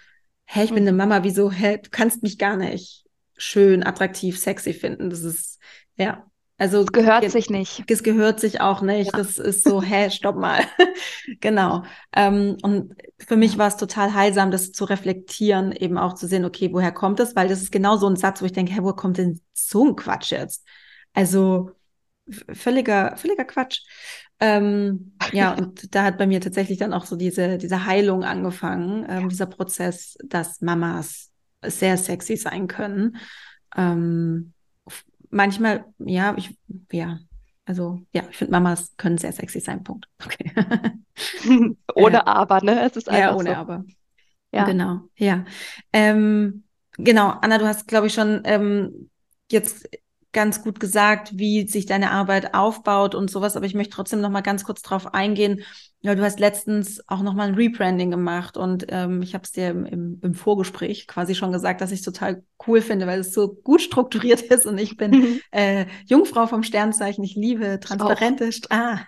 hä, ich bin mhm. eine Mama, wieso, hä, du kannst mich gar nicht schön, attraktiv, sexy finden. Das ist, ja, also es gehört ge sich nicht. Es gehört sich auch nicht. Ja. Das ist so, hä, stopp mal. [laughs] genau. Ähm, und für mich war es total heilsam, das zu reflektieren, eben auch zu sehen, okay, woher kommt das? Weil das ist genau so ein Satz, wo ich denke, hä, woher kommt denn so ein Quatsch jetzt? Also völliger, völliger Quatsch. Ähm, ja, [laughs] und da hat bei mir tatsächlich dann auch so diese, diese Heilung angefangen, ähm, ja. dieser Prozess, dass Mamas sehr sexy sein können. Ähm, manchmal, ja, ich, ja, also ja, ich finde, Mamas können sehr sexy sein, Punkt. [laughs] Okay. [laughs] ohne äh, aber, ne? Es ist einfach ja, ohne so. aber. Ja. Genau, ja. Ähm, genau, Anna, du hast, glaube ich, schon ähm, jetzt ganz gut gesagt, wie sich deine Arbeit aufbaut und sowas, aber ich möchte trotzdem noch mal ganz kurz drauf eingehen. Ja, du hast letztens auch noch mal ein Rebranding gemacht und ähm, ich habe es dir im, im, im, Vorgespräch quasi schon gesagt, dass ich total cool finde, weil es so gut strukturiert [laughs] ist und ich bin äh, Jungfrau vom Sternzeichen. Ich liebe transparente Ah.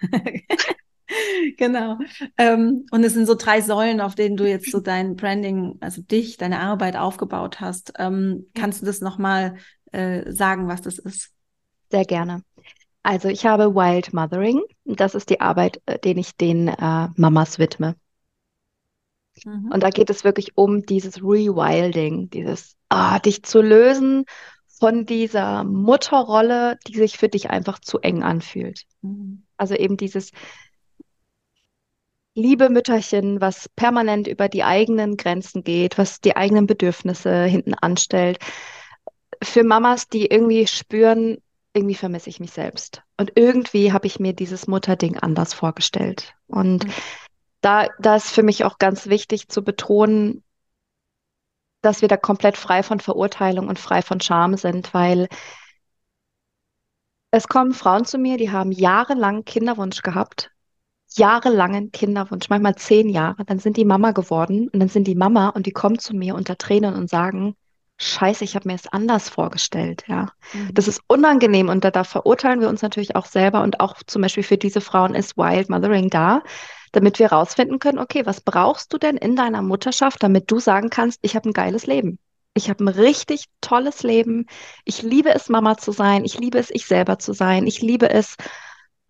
[laughs] genau. Ähm, und es sind so drei Säulen, auf denen du jetzt so dein Branding, also dich, deine Arbeit aufgebaut hast. Ähm, kannst du das nochmal äh, sagen, was das ist? Sehr gerne. Also ich habe Wild Mothering. Das ist die Arbeit, äh, den ich den äh, Mamas widme. Mhm. Und da geht es wirklich um dieses Rewilding, dieses ah, dich zu lösen von dieser Mutterrolle, die sich für dich einfach zu eng anfühlt. Mhm. Also eben dieses liebe Mütterchen, was permanent über die eigenen Grenzen geht, was die eigenen Bedürfnisse hinten anstellt, für Mamas, die irgendwie spüren, irgendwie vermisse ich mich selbst. Und irgendwie habe ich mir dieses Mutterding anders vorgestellt. Und mhm. da, da ist für mich auch ganz wichtig zu betonen, dass wir da komplett frei von Verurteilung und frei von Scham sind, weil es kommen Frauen zu mir, die haben jahrelang Kinderwunsch gehabt, jahrelangen Kinderwunsch, manchmal zehn Jahre, dann sind die Mama geworden und dann sind die Mama und die kommen zu mir unter Tränen und sagen, Scheiße, ich habe mir es anders vorgestellt, ja. Mhm. Das ist unangenehm und da, da verurteilen wir uns natürlich auch selber und auch zum Beispiel für diese Frauen ist Wild Mothering da, damit wir rausfinden können, okay, was brauchst du denn in deiner Mutterschaft, damit du sagen kannst, ich habe ein geiles Leben. Ich habe ein richtig tolles Leben. Ich liebe es, Mama zu sein. Ich liebe es, ich selber zu sein. Ich liebe es,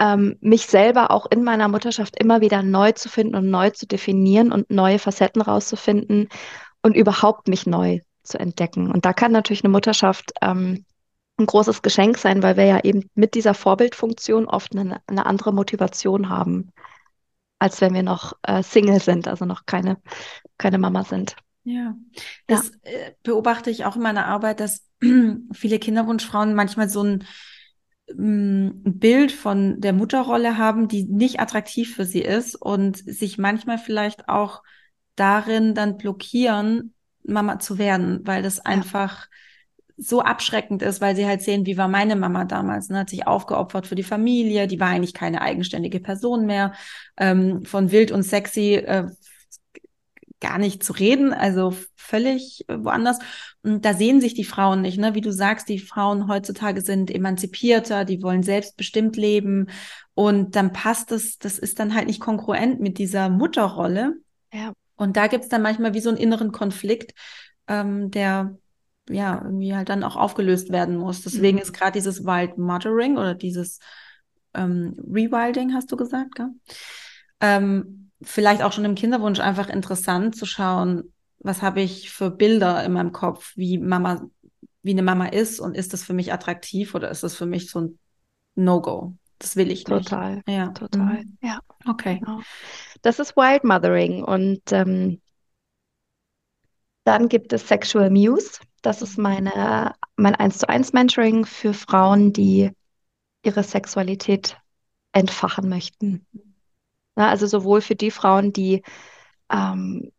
ähm, mich selber auch in meiner Mutterschaft immer wieder neu zu finden und neu zu definieren und neue Facetten rauszufinden und überhaupt mich neu zu entdecken. Und da kann natürlich eine Mutterschaft ähm, ein großes Geschenk sein, weil wir ja eben mit dieser Vorbildfunktion oft eine, eine andere Motivation haben, als wenn wir noch äh, Single sind, also noch keine, keine Mama sind. Ja, das ja. Äh, beobachte ich auch in meiner Arbeit, dass [clears throat] viele Kinderwunschfrauen manchmal so ein, mm, ein Bild von der Mutterrolle haben, die nicht attraktiv für sie ist und sich manchmal vielleicht auch darin dann blockieren, Mama zu werden, weil das einfach so abschreckend ist, weil sie halt sehen, wie war meine Mama damals, ne? hat sich aufgeopfert für die Familie, die war eigentlich keine eigenständige Person mehr, ähm, von wild und sexy äh, gar nicht zu reden, also völlig woanders. Und da sehen sich die Frauen nicht, ne? Wie du sagst, die Frauen heutzutage sind emanzipierter, die wollen selbstbestimmt leben. Und dann passt es, das ist dann halt nicht konkurrent mit dieser Mutterrolle. Ja. Und da gibt's dann manchmal wie so einen inneren Konflikt, ähm, der ja irgendwie halt dann auch aufgelöst werden muss. Deswegen mhm. ist gerade dieses Wild Mothering oder dieses ähm, Rewilding, hast du gesagt, gell? Ähm, vielleicht auch schon im Kinderwunsch einfach interessant zu schauen, was habe ich für Bilder in meinem Kopf, wie Mama, wie eine Mama ist und ist das für mich attraktiv oder ist das für mich so ein No-Go? Das will ich nicht. Total. Ja. Total. Mhm. Ja. Okay. Genau. Das ist Wild Mothering und ähm, dann gibt es Sexual Muse. Das ist meine, mein 1 zu 1 Mentoring für Frauen, die ihre Sexualität entfachen möchten. Na, also sowohl für die Frauen, die ähm,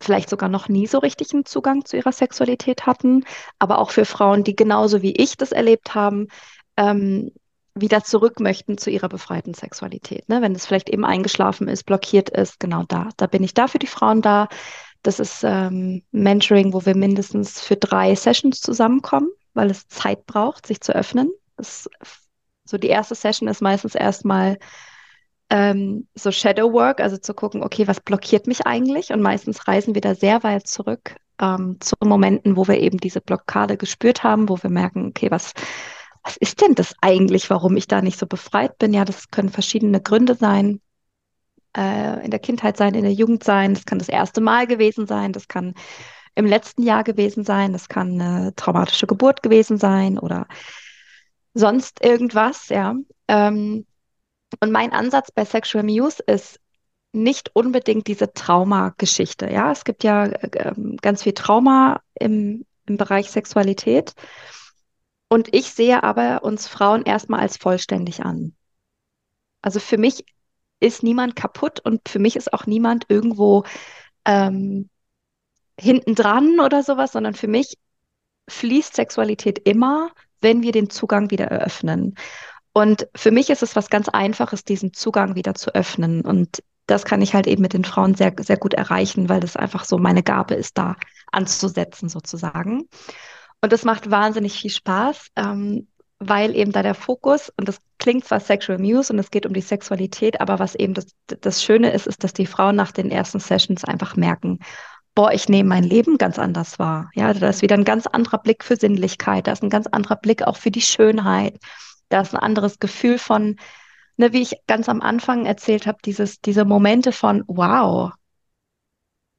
vielleicht sogar noch nie so richtig einen Zugang zu ihrer Sexualität hatten, aber auch für Frauen, die genauso wie ich das erlebt haben, ähm, wieder zurück möchten zu ihrer befreiten Sexualität. Ne? Wenn es vielleicht eben eingeschlafen ist, blockiert ist, genau da. Da bin ich da für die Frauen da. Das ist ähm, Mentoring, wo wir mindestens für drei Sessions zusammenkommen, weil es Zeit braucht, sich zu öffnen. Das, so die erste Session ist meistens erstmal ähm, so Shadow Work, also zu gucken, okay, was blockiert mich eigentlich? Und meistens reisen wir da sehr weit zurück ähm, zu Momenten, wo wir eben diese Blockade gespürt haben, wo wir merken, okay, was, was ist denn das eigentlich, warum ich da nicht so befreit bin? Ja, das können verschiedene Gründe sein. Äh, in der Kindheit sein, in der Jugend sein, das kann das erste Mal gewesen sein, das kann im letzten Jahr gewesen sein, das kann eine traumatische Geburt gewesen sein oder sonst irgendwas, ja. Ähm, und mein Ansatz bei Sexual Muse ist nicht unbedingt diese Traumageschichte. Ja, es gibt ja äh, ganz viel Trauma im, im Bereich Sexualität. Und ich sehe aber uns Frauen erstmal als vollständig an. Also für mich ist niemand kaputt und für mich ist auch niemand irgendwo ähm, hinten dran oder sowas, sondern für mich fließt Sexualität immer, wenn wir den Zugang wieder eröffnen. Und für mich ist es was ganz Einfaches, diesen Zugang wieder zu öffnen. Und das kann ich halt eben mit den Frauen sehr, sehr gut erreichen, weil das einfach so meine Gabe ist, da anzusetzen sozusagen. Und das macht wahnsinnig viel Spaß, ähm, weil eben da der Fokus, und das klingt zwar Sexual Muse und es geht um die Sexualität, aber was eben das, das Schöne ist, ist, dass die Frauen nach den ersten Sessions einfach merken, boah, ich nehme mein Leben ganz anders wahr. Ja, da ist wieder ein ganz anderer Blick für Sinnlichkeit, da ist ein ganz anderer Blick auch für die Schönheit da ist ein anderes Gefühl von, ne, wie ich ganz am Anfang erzählt habe, dieses, diese Momente von, wow,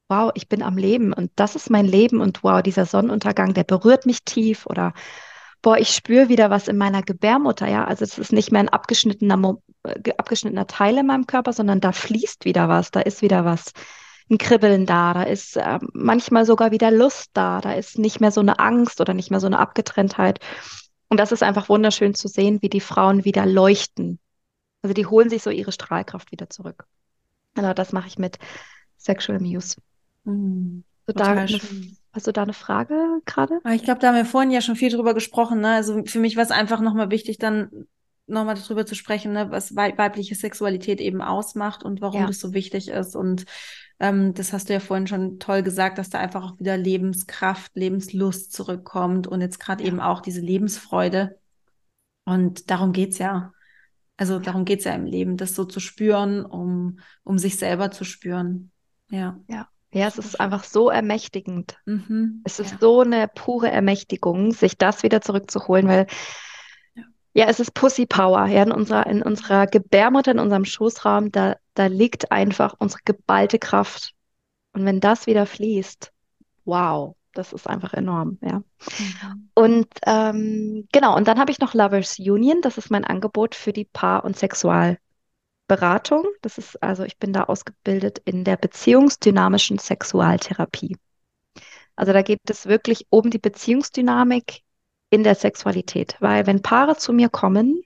wow, ich bin am Leben und das ist mein Leben und wow, dieser Sonnenuntergang, der berührt mich tief oder boah, ich spüre wieder was in meiner Gebärmutter, ja, also es ist nicht mehr ein abgeschnittener, äh, abgeschnittener Teil in meinem Körper, sondern da fließt wieder was, da ist wieder was, ein Kribbeln da, da ist äh, manchmal sogar wieder Lust da, da ist nicht mehr so eine Angst oder nicht mehr so eine Abgetrenntheit. Und das ist einfach wunderschön zu sehen, wie die Frauen wieder leuchten. Also die holen sich so ihre Strahlkraft wieder zurück. Genau, das mache ich mit Sexual Muse. Mhm, so da eine, hast du da eine Frage gerade? Ah, ich glaube, da haben wir vorhin ja schon viel drüber gesprochen. Ne? Also für mich war es einfach nochmal wichtig, dann nochmal darüber zu sprechen, ne, was weibliche Sexualität eben ausmacht und warum ja. das so wichtig ist. Und ähm, das hast du ja vorhin schon toll gesagt, dass da einfach auch wieder Lebenskraft, Lebenslust zurückkommt und jetzt gerade ja. eben auch diese Lebensfreude. Und darum geht's ja. Also darum geht's ja im Leben, das so zu spüren, um, um sich selber zu spüren. Ja. Ja. Ja, es ist einfach so ermächtigend. Mhm, es ist ja. so eine pure Ermächtigung, sich das wieder zurückzuholen, weil ja, es ist Pussy Power. Ja, in unserer, in unserer Gebärmutter, in unserem Schoßraum, da, da liegt einfach unsere geballte Kraft. Und wenn das wieder fließt, wow, Das ist einfach enorm, ja. Mhm. Und ähm, genau, und dann habe ich noch Lovers Union. Das ist mein Angebot für die Paar- und Sexualberatung. Das ist also, ich bin da ausgebildet in der beziehungsdynamischen Sexualtherapie. Also da geht es wirklich um die Beziehungsdynamik in der Sexualität, weil wenn Paare zu mir kommen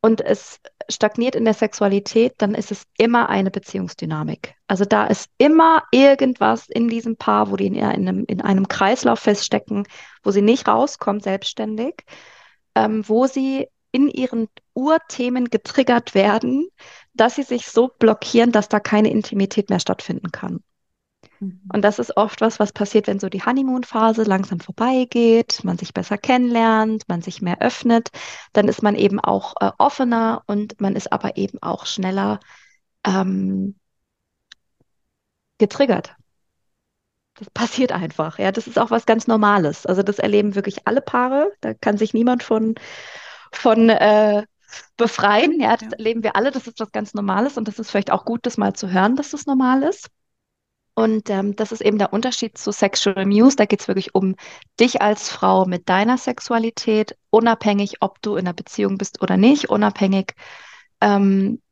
und es stagniert in der Sexualität, dann ist es immer eine Beziehungsdynamik. Also da ist immer irgendwas in diesem Paar, wo die in einem, in einem Kreislauf feststecken, wo sie nicht rauskommen selbstständig, ähm, wo sie in ihren Urthemen getriggert werden, dass sie sich so blockieren, dass da keine Intimität mehr stattfinden kann. Mhm. Und das ist oft was, was passiert, wenn so die Honeymoon-Phase langsam vorbeigeht, man sich besser kennenlernt, man sich mehr öffnet, dann ist man eben auch äh, offener und man ist aber eben auch schneller ähm, getriggert. Das passiert einfach, ja. Das ist auch was ganz Normales. Also das erleben wirklich alle Paare. Da kann sich niemand von, von äh, befreien. Ja, das ja. erleben wir alle. Das ist was ganz Normales und das ist vielleicht auch gut, das mal zu hören, dass das normal ist. Und ähm, das ist eben der Unterschied zu Sexual Muse. Da geht es wirklich um dich als Frau mit deiner Sexualität, unabhängig, ob du in einer Beziehung bist oder nicht, unabhängig, ähm,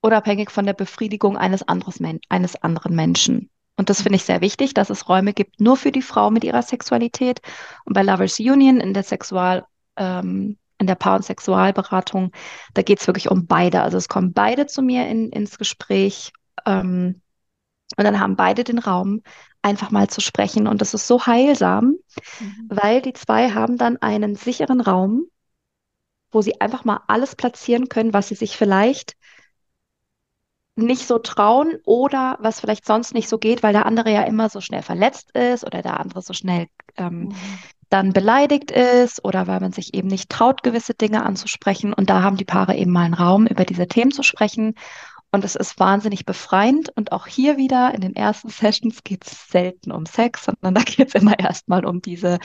unabhängig von der Befriedigung eines, Men eines anderen Menschen. Und das finde ich sehr wichtig, dass es Räume gibt nur für die Frau mit ihrer Sexualität. Und bei Lovers Union in der Sexual, ähm, in der Paar- und Sexualberatung, da geht es wirklich um beide. Also es kommen beide zu mir in, ins Gespräch. Ähm, und dann haben beide den Raum, einfach mal zu sprechen. Und das ist so heilsam, mhm. weil die zwei haben dann einen sicheren Raum, wo sie einfach mal alles platzieren können, was sie sich vielleicht nicht so trauen oder was vielleicht sonst nicht so geht, weil der andere ja immer so schnell verletzt ist oder der andere so schnell ähm, mhm. Dann beleidigt ist oder weil man sich eben nicht traut, gewisse Dinge anzusprechen. Und da haben die Paare eben mal einen Raum, über diese Themen zu sprechen. Und es ist wahnsinnig befreiend. Und auch hier wieder in den ersten [laughs] Sessions geht es selten um Sex, sondern da geht es immer erstmal um diese,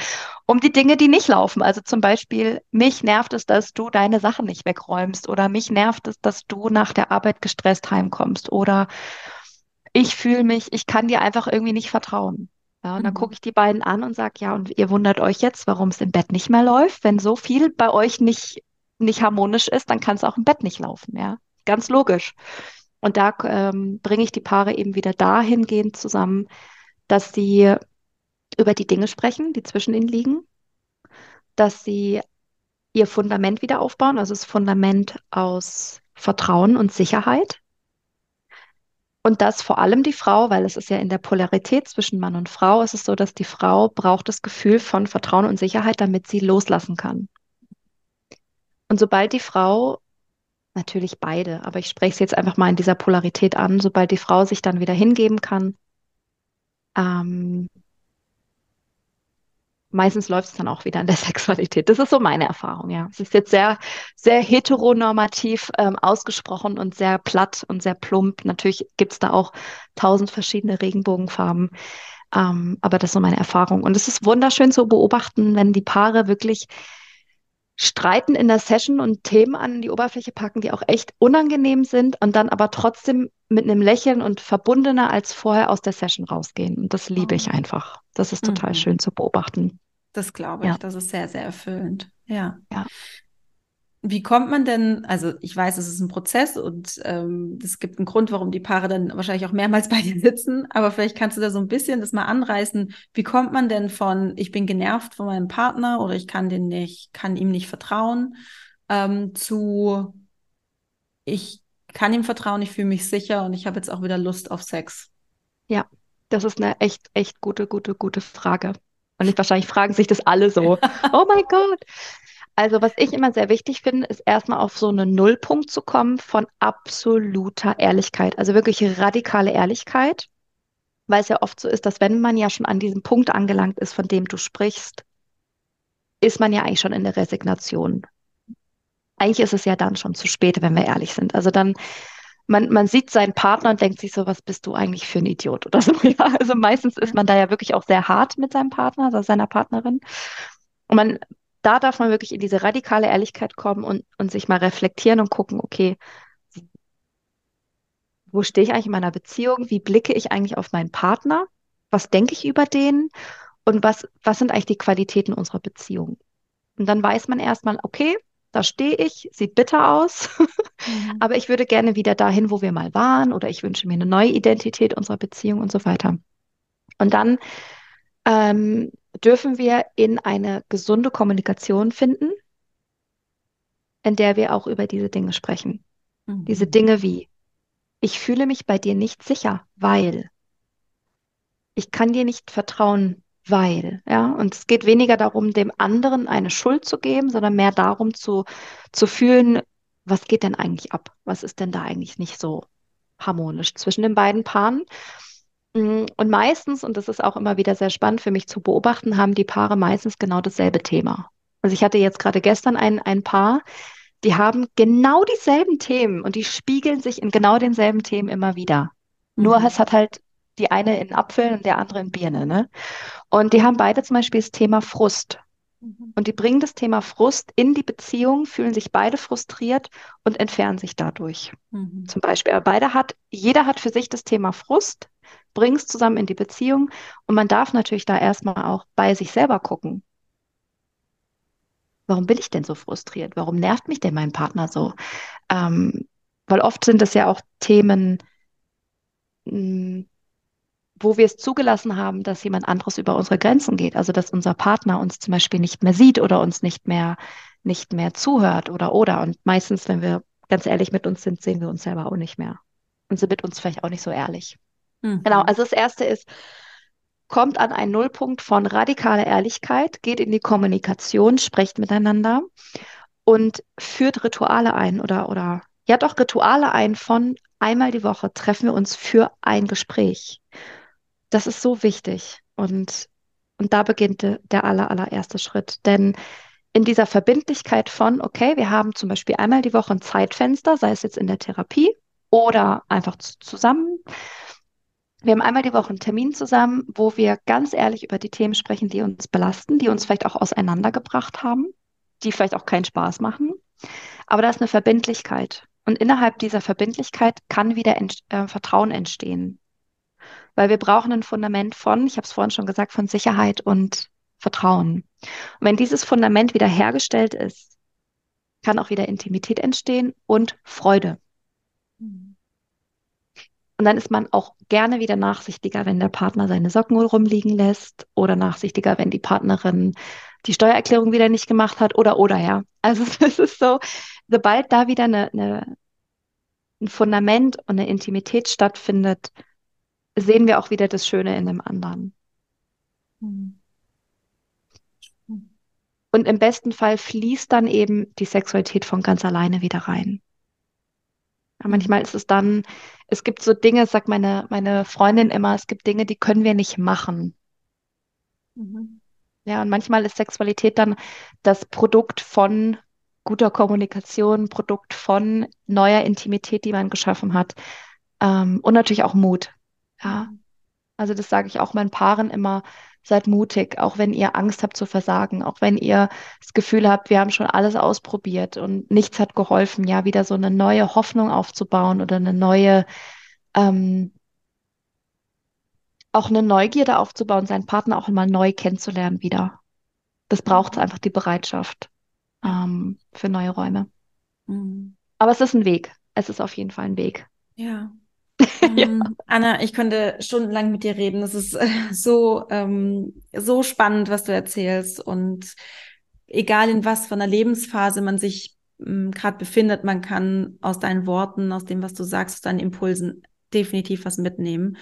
um die Dinge, die nicht laufen. Also zum Beispiel, mich nervt es, dass du deine Sachen nicht wegräumst oder mich nervt es, dass du nach der Arbeit gestresst heimkommst oder ich fühle mich, ich kann dir einfach irgendwie nicht vertrauen. Ja, und mhm. dann gucke ich die beiden an und sage, ja, und ihr wundert euch jetzt, warum es im Bett nicht mehr läuft. Wenn so viel bei euch nicht, nicht harmonisch ist, dann kann es auch im Bett nicht laufen, ja. Ganz logisch. Und da ähm, bringe ich die Paare eben wieder dahingehend zusammen, dass sie über die Dinge sprechen, die zwischen ihnen liegen, dass sie ihr Fundament wieder aufbauen, also das Fundament aus Vertrauen und Sicherheit. Und das vor allem die Frau, weil es ist ja in der Polarität zwischen Mann und Frau, ist es so, dass die Frau braucht das Gefühl von Vertrauen und Sicherheit, damit sie loslassen kann. Und sobald die Frau Natürlich beide, aber ich spreche es jetzt einfach mal in dieser Polarität an, sobald die Frau sich dann wieder hingeben kann. Ähm, meistens läuft es dann auch wieder in der [laughs] Sexualität. Das ist so meine Erfahrung, ja. Es ist jetzt sehr, sehr heteronormativ ähm, ausgesprochen und sehr platt und sehr plump. Natürlich gibt es da auch tausend verschiedene Regenbogenfarben. Ähm, aber das ist so meine Erfahrung. Und es ist wunderschön zu beobachten, wenn die Paare wirklich streiten in der Session und Themen an die Oberfläche packen, die auch echt unangenehm sind und dann aber trotzdem mit einem Lächeln und verbundener als vorher aus der Session rausgehen. Und das liebe ich oh. einfach. Das ist total mhm. schön zu beobachten. Das glaube ich. Ja. Das ist sehr, sehr erfüllend. Ja. ja. Wie kommt man denn, also ich weiß, es ist ein Prozess und ähm, es gibt einen Grund, warum die Paare dann wahrscheinlich auch mehrmals [laughs] bei dir sitzen, aber vielleicht kannst du da so ein bisschen das mal anreißen. Wie kommt man denn von, ich bin genervt von meinem Partner oder ich kann den nicht, kann ihm nicht vertrauen, ähm, zu, ich kann ihm vertrauen, ich fühle mich sicher und ich habe jetzt auch wieder Lust auf Sex? Ja, das ist eine echt, echt gute, gute, gute Frage. Und wahrscheinlich fragen sich das alle so. oh mein Gott. Also was ich immer sehr wichtig finde, ist erstmal auf so einen Nullpunkt zu kommen von absoluter Ehrlichkeit. Also wirklich radikale Ehrlichkeit, weil es ja oft so ist, dass wenn man ja schon an diesem Punkt angelangt ist, von dem du sprichst, ist man ja eigentlich schon in der Resignation. Eigentlich ist es ja dann schon zu spät, wenn wir ehrlich sind. Also dann, man, man sieht seinen Partner und denkt sich so, was bist du eigentlich für ein Idiot oder so. [laughs] Ja, also meistens ist man da ja wirklich auch sehr hart mit seinem Partner oder seiner Partnerin. Und man, da darf man wirklich in diese radikale Ehrlichkeit kommen und, und sich mal reflektieren und gucken, okay, wo stehe ich eigentlich in meiner Beziehung? Wie blicke ich eigentlich auf meinen Partner? was denke ich über den und was, was sind eigentlich die Qualitäten unserer Beziehung. Und dann weiß man erstmal, okay, da stehe ich, sieht bitter aus, mhm. aber ich würde gerne wieder dahin, wo wir mal waren, oder ich wünsche mir eine neue Identität unserer Beziehung und so weiter. Und dann ähm, dürfen wir in eine gesunde Kommunikation finden, in der wir auch über diese Dinge sprechen. Mhm. Diese Dinge wie, ich fühle mich bei dir nicht sicher, weil ich kann dir nicht vertrauen, weil, ja. Und es geht weniger darum, dem anderen eine Schuld zu geben, sondern mehr darum zu, zu fühlen, was geht denn eigentlich ab? Was ist denn da eigentlich nicht so harmonisch zwischen den beiden Paaren? Mm, und meistens, und das ist auch immer wieder sehr spannend für mich zu beobachten, haben die Paare meistens genau dasselbe Thema. Also ich hatte jetzt gerade gestern ein, ein Paar, die haben genau dieselben Themen und die spiegeln sich in genau denselben Themen immer wieder. Mhm. Nur es hat halt die eine in Apfel und der andere in Birne. Ne? Und die haben beide zum Beispiel das Thema Frust. Mhm. Und die bringen das Thema Frust in die Beziehung, fühlen sich beide frustriert und entfernen sich dadurch. Mhm. Zum Beispiel. Aber beide hat, jeder hat für sich das Thema Frust, bringt es zusammen in die Beziehung und man darf natürlich da erstmal auch bei sich selber gucken. Warum bin ich denn so frustriert? Warum nervt mich denn mein Partner so? Ähm, weil oft sind es ja auch Themen, mh, hm, wo wir es zugelassen haben, dass jemand anderes über unsere Grenzen geht. Also dass unser Partner uns zum Beispiel nicht mehr sieht oder uns nicht mehr, nicht mehr zuhört oder oder. Und meistens, wenn wir ganz ehrlich mit uns sind, sehen wir uns selber auch nicht mehr. Und sind mit uns vielleicht auch nicht so ehrlich. Mhm. Genau, also das erste ist, kommt an einen Nullpunkt von radikaler Ehrlichkeit, geht in die Kommunikation, sprecht miteinander und führt Rituale ein oder, oder ja doch Rituale ein von einmal die Woche treffen wir uns für ein Gespräch. Das ist so wichtig. Und, und da beginnt de, der aller, allererste Schritt. Denn in dieser Verbindlichkeit von, okay, wir haben zum Beispiel einmal die Woche ein Zeitfenster, sei es jetzt in der Therapie oder einfach zu, zusammen. Wir haben einmal die Woche einen Termin zusammen, wo wir ganz ehrlich über die Themen sprechen, die uns belasten, die uns vielleicht auch auseinandergebracht haben, die vielleicht auch keinen Spaß machen. Aber da ist eine Verbindlichkeit. Und innerhalb dieser Verbindlichkeit kann wieder ent äh, Vertrauen entstehen weil wir brauchen ein Fundament von, ich habe es vorhin schon gesagt, von Sicherheit und Vertrauen. Und wenn dieses Fundament wieder hergestellt ist, kann auch wieder Intimität entstehen und Freude. Und dann ist man auch gerne wieder nachsichtiger, wenn der Partner seine Socken rumliegen lässt oder nachsichtiger, wenn die Partnerin die Steuererklärung wieder nicht gemacht hat oder oder ja. Also [laughs] es ist so, sobald da wieder eine, eine, ein Fundament und eine Intimität stattfindet, sehen wir auch wieder das Schöne in dem anderen. Mhm. Und im besten Fall fließt dann eben die Sexualität von ganz alleine wieder rein. Ja, manchmal ist es dann, es gibt so Dinge, sagt meine, meine Freundin immer, es gibt Dinge, die können wir nicht machen. Mhm. Ja, und manchmal ist Sexualität dann das Produkt von guter Kommunikation, Produkt von neuer Intimität, die man geschaffen hat. Ähm, und natürlich auch Mut. Ja. Also das sage ich auch meinen Paaren immer, seid mutig, auch wenn ihr Angst habt zu versagen, auch wenn ihr das Gefühl habt, wir haben schon alles ausprobiert und nichts hat geholfen, ja, wieder so eine neue Hoffnung aufzubauen oder eine neue, ähm, auch eine Neugierde aufzubauen, seinen Partner auch mal neu kennenzulernen wieder. Das braucht einfach die Bereitschaft ähm, für neue Räume. Mhm. Aber es ist ein Weg. Es ist auf jeden Fall ein Weg. Ja. [laughs] ja. Ähm, Anna, ich könnte stundenlang mit dir reden. Es ist äh, so, ähm, so spannend, was du erzählst. Und egal in was von einer Lebensphase man sich ähm, gerade befindet, man kann aus deinen Worten, aus dem, was du sagst, aus deinen Impulsen definitiv was mitnehmen.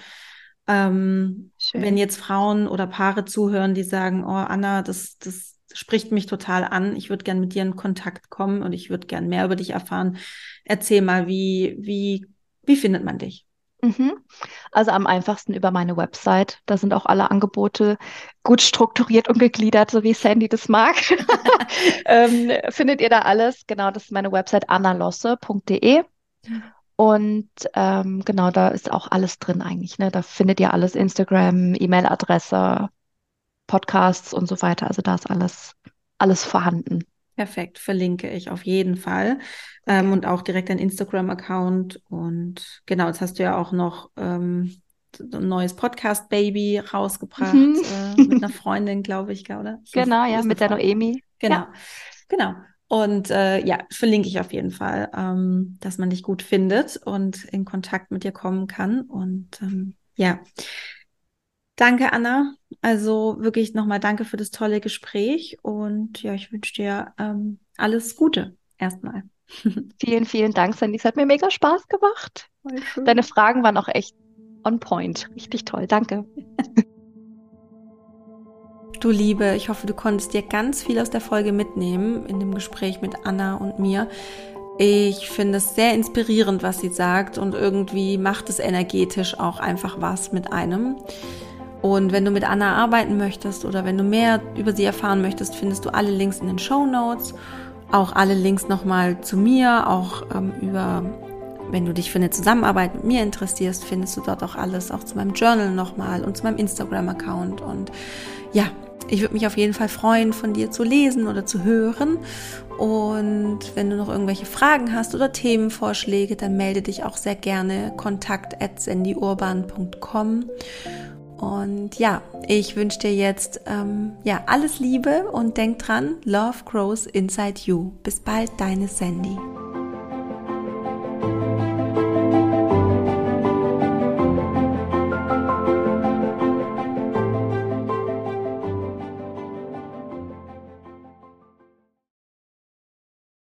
Ähm, wenn jetzt Frauen oder Paare zuhören, die sagen, oh Anna, das, das spricht mich total an, ich würde gern mit dir in Kontakt kommen und ich würde gern mehr über dich erfahren. Erzähl mal, wie, wie, wie findet man dich? Mhm. Also am einfachsten über meine Website. Da sind auch alle Angebote gut strukturiert und gegliedert, so wie Sandy das mag. [laughs] ähm, findet ihr da alles? Genau, das ist meine Website annalosse.de. Und ähm, genau, da ist auch alles drin eigentlich. Ne? Da findet ihr alles, Instagram, E-Mail-Adresse, Podcasts und so weiter. Also da ist alles, alles vorhanden. Perfekt, verlinke ich auf jeden Fall. Ähm, und auch direkt ein Instagram-Account. Und genau, jetzt hast du ja auch noch ähm, ein neues Podcast-Baby rausgebracht mhm. äh, mit einer [laughs] Freundin, glaube ich, oder? Ich genau, ja, mit der Noemi. Genau, ja. genau. Und äh, ja, verlinke ich auf jeden Fall, ähm, dass man dich gut findet und in Kontakt mit dir kommen kann. Und ähm, ja, danke, Anna. Also wirklich nochmal danke für das tolle Gespräch. Und ja, ich wünsche dir ähm, alles Gute erstmal. [laughs] Vielen, vielen Dank, Sandy. Es hat mir mega Spaß gemacht. Deine Fragen waren auch echt on point. Richtig toll. Danke. [laughs] Du Liebe, ich hoffe, du konntest dir ganz viel aus der Folge mitnehmen in dem Gespräch mit Anna und mir. Ich finde es sehr inspirierend, was sie sagt und irgendwie macht es energetisch auch einfach was mit einem. Und wenn du mit Anna arbeiten möchtest oder wenn du mehr über sie erfahren möchtest, findest du alle Links in den Show Notes. Auch alle Links nochmal zu mir, auch ähm, über, wenn du dich für eine Zusammenarbeit mit mir interessierst, findest du dort auch alles, auch zu meinem Journal nochmal und zu meinem Instagram-Account. Und ja, ich würde mich auf jeden Fall freuen, von dir zu lesen oder zu hören. Und wenn du noch irgendwelche Fragen hast oder Themenvorschläge, dann melde dich auch sehr gerne kontakt at sendyurban.com. Und ja, ich wünsche dir jetzt ähm, ja alles Liebe und denk dran, Love grows inside you. Bis bald, deine Sandy.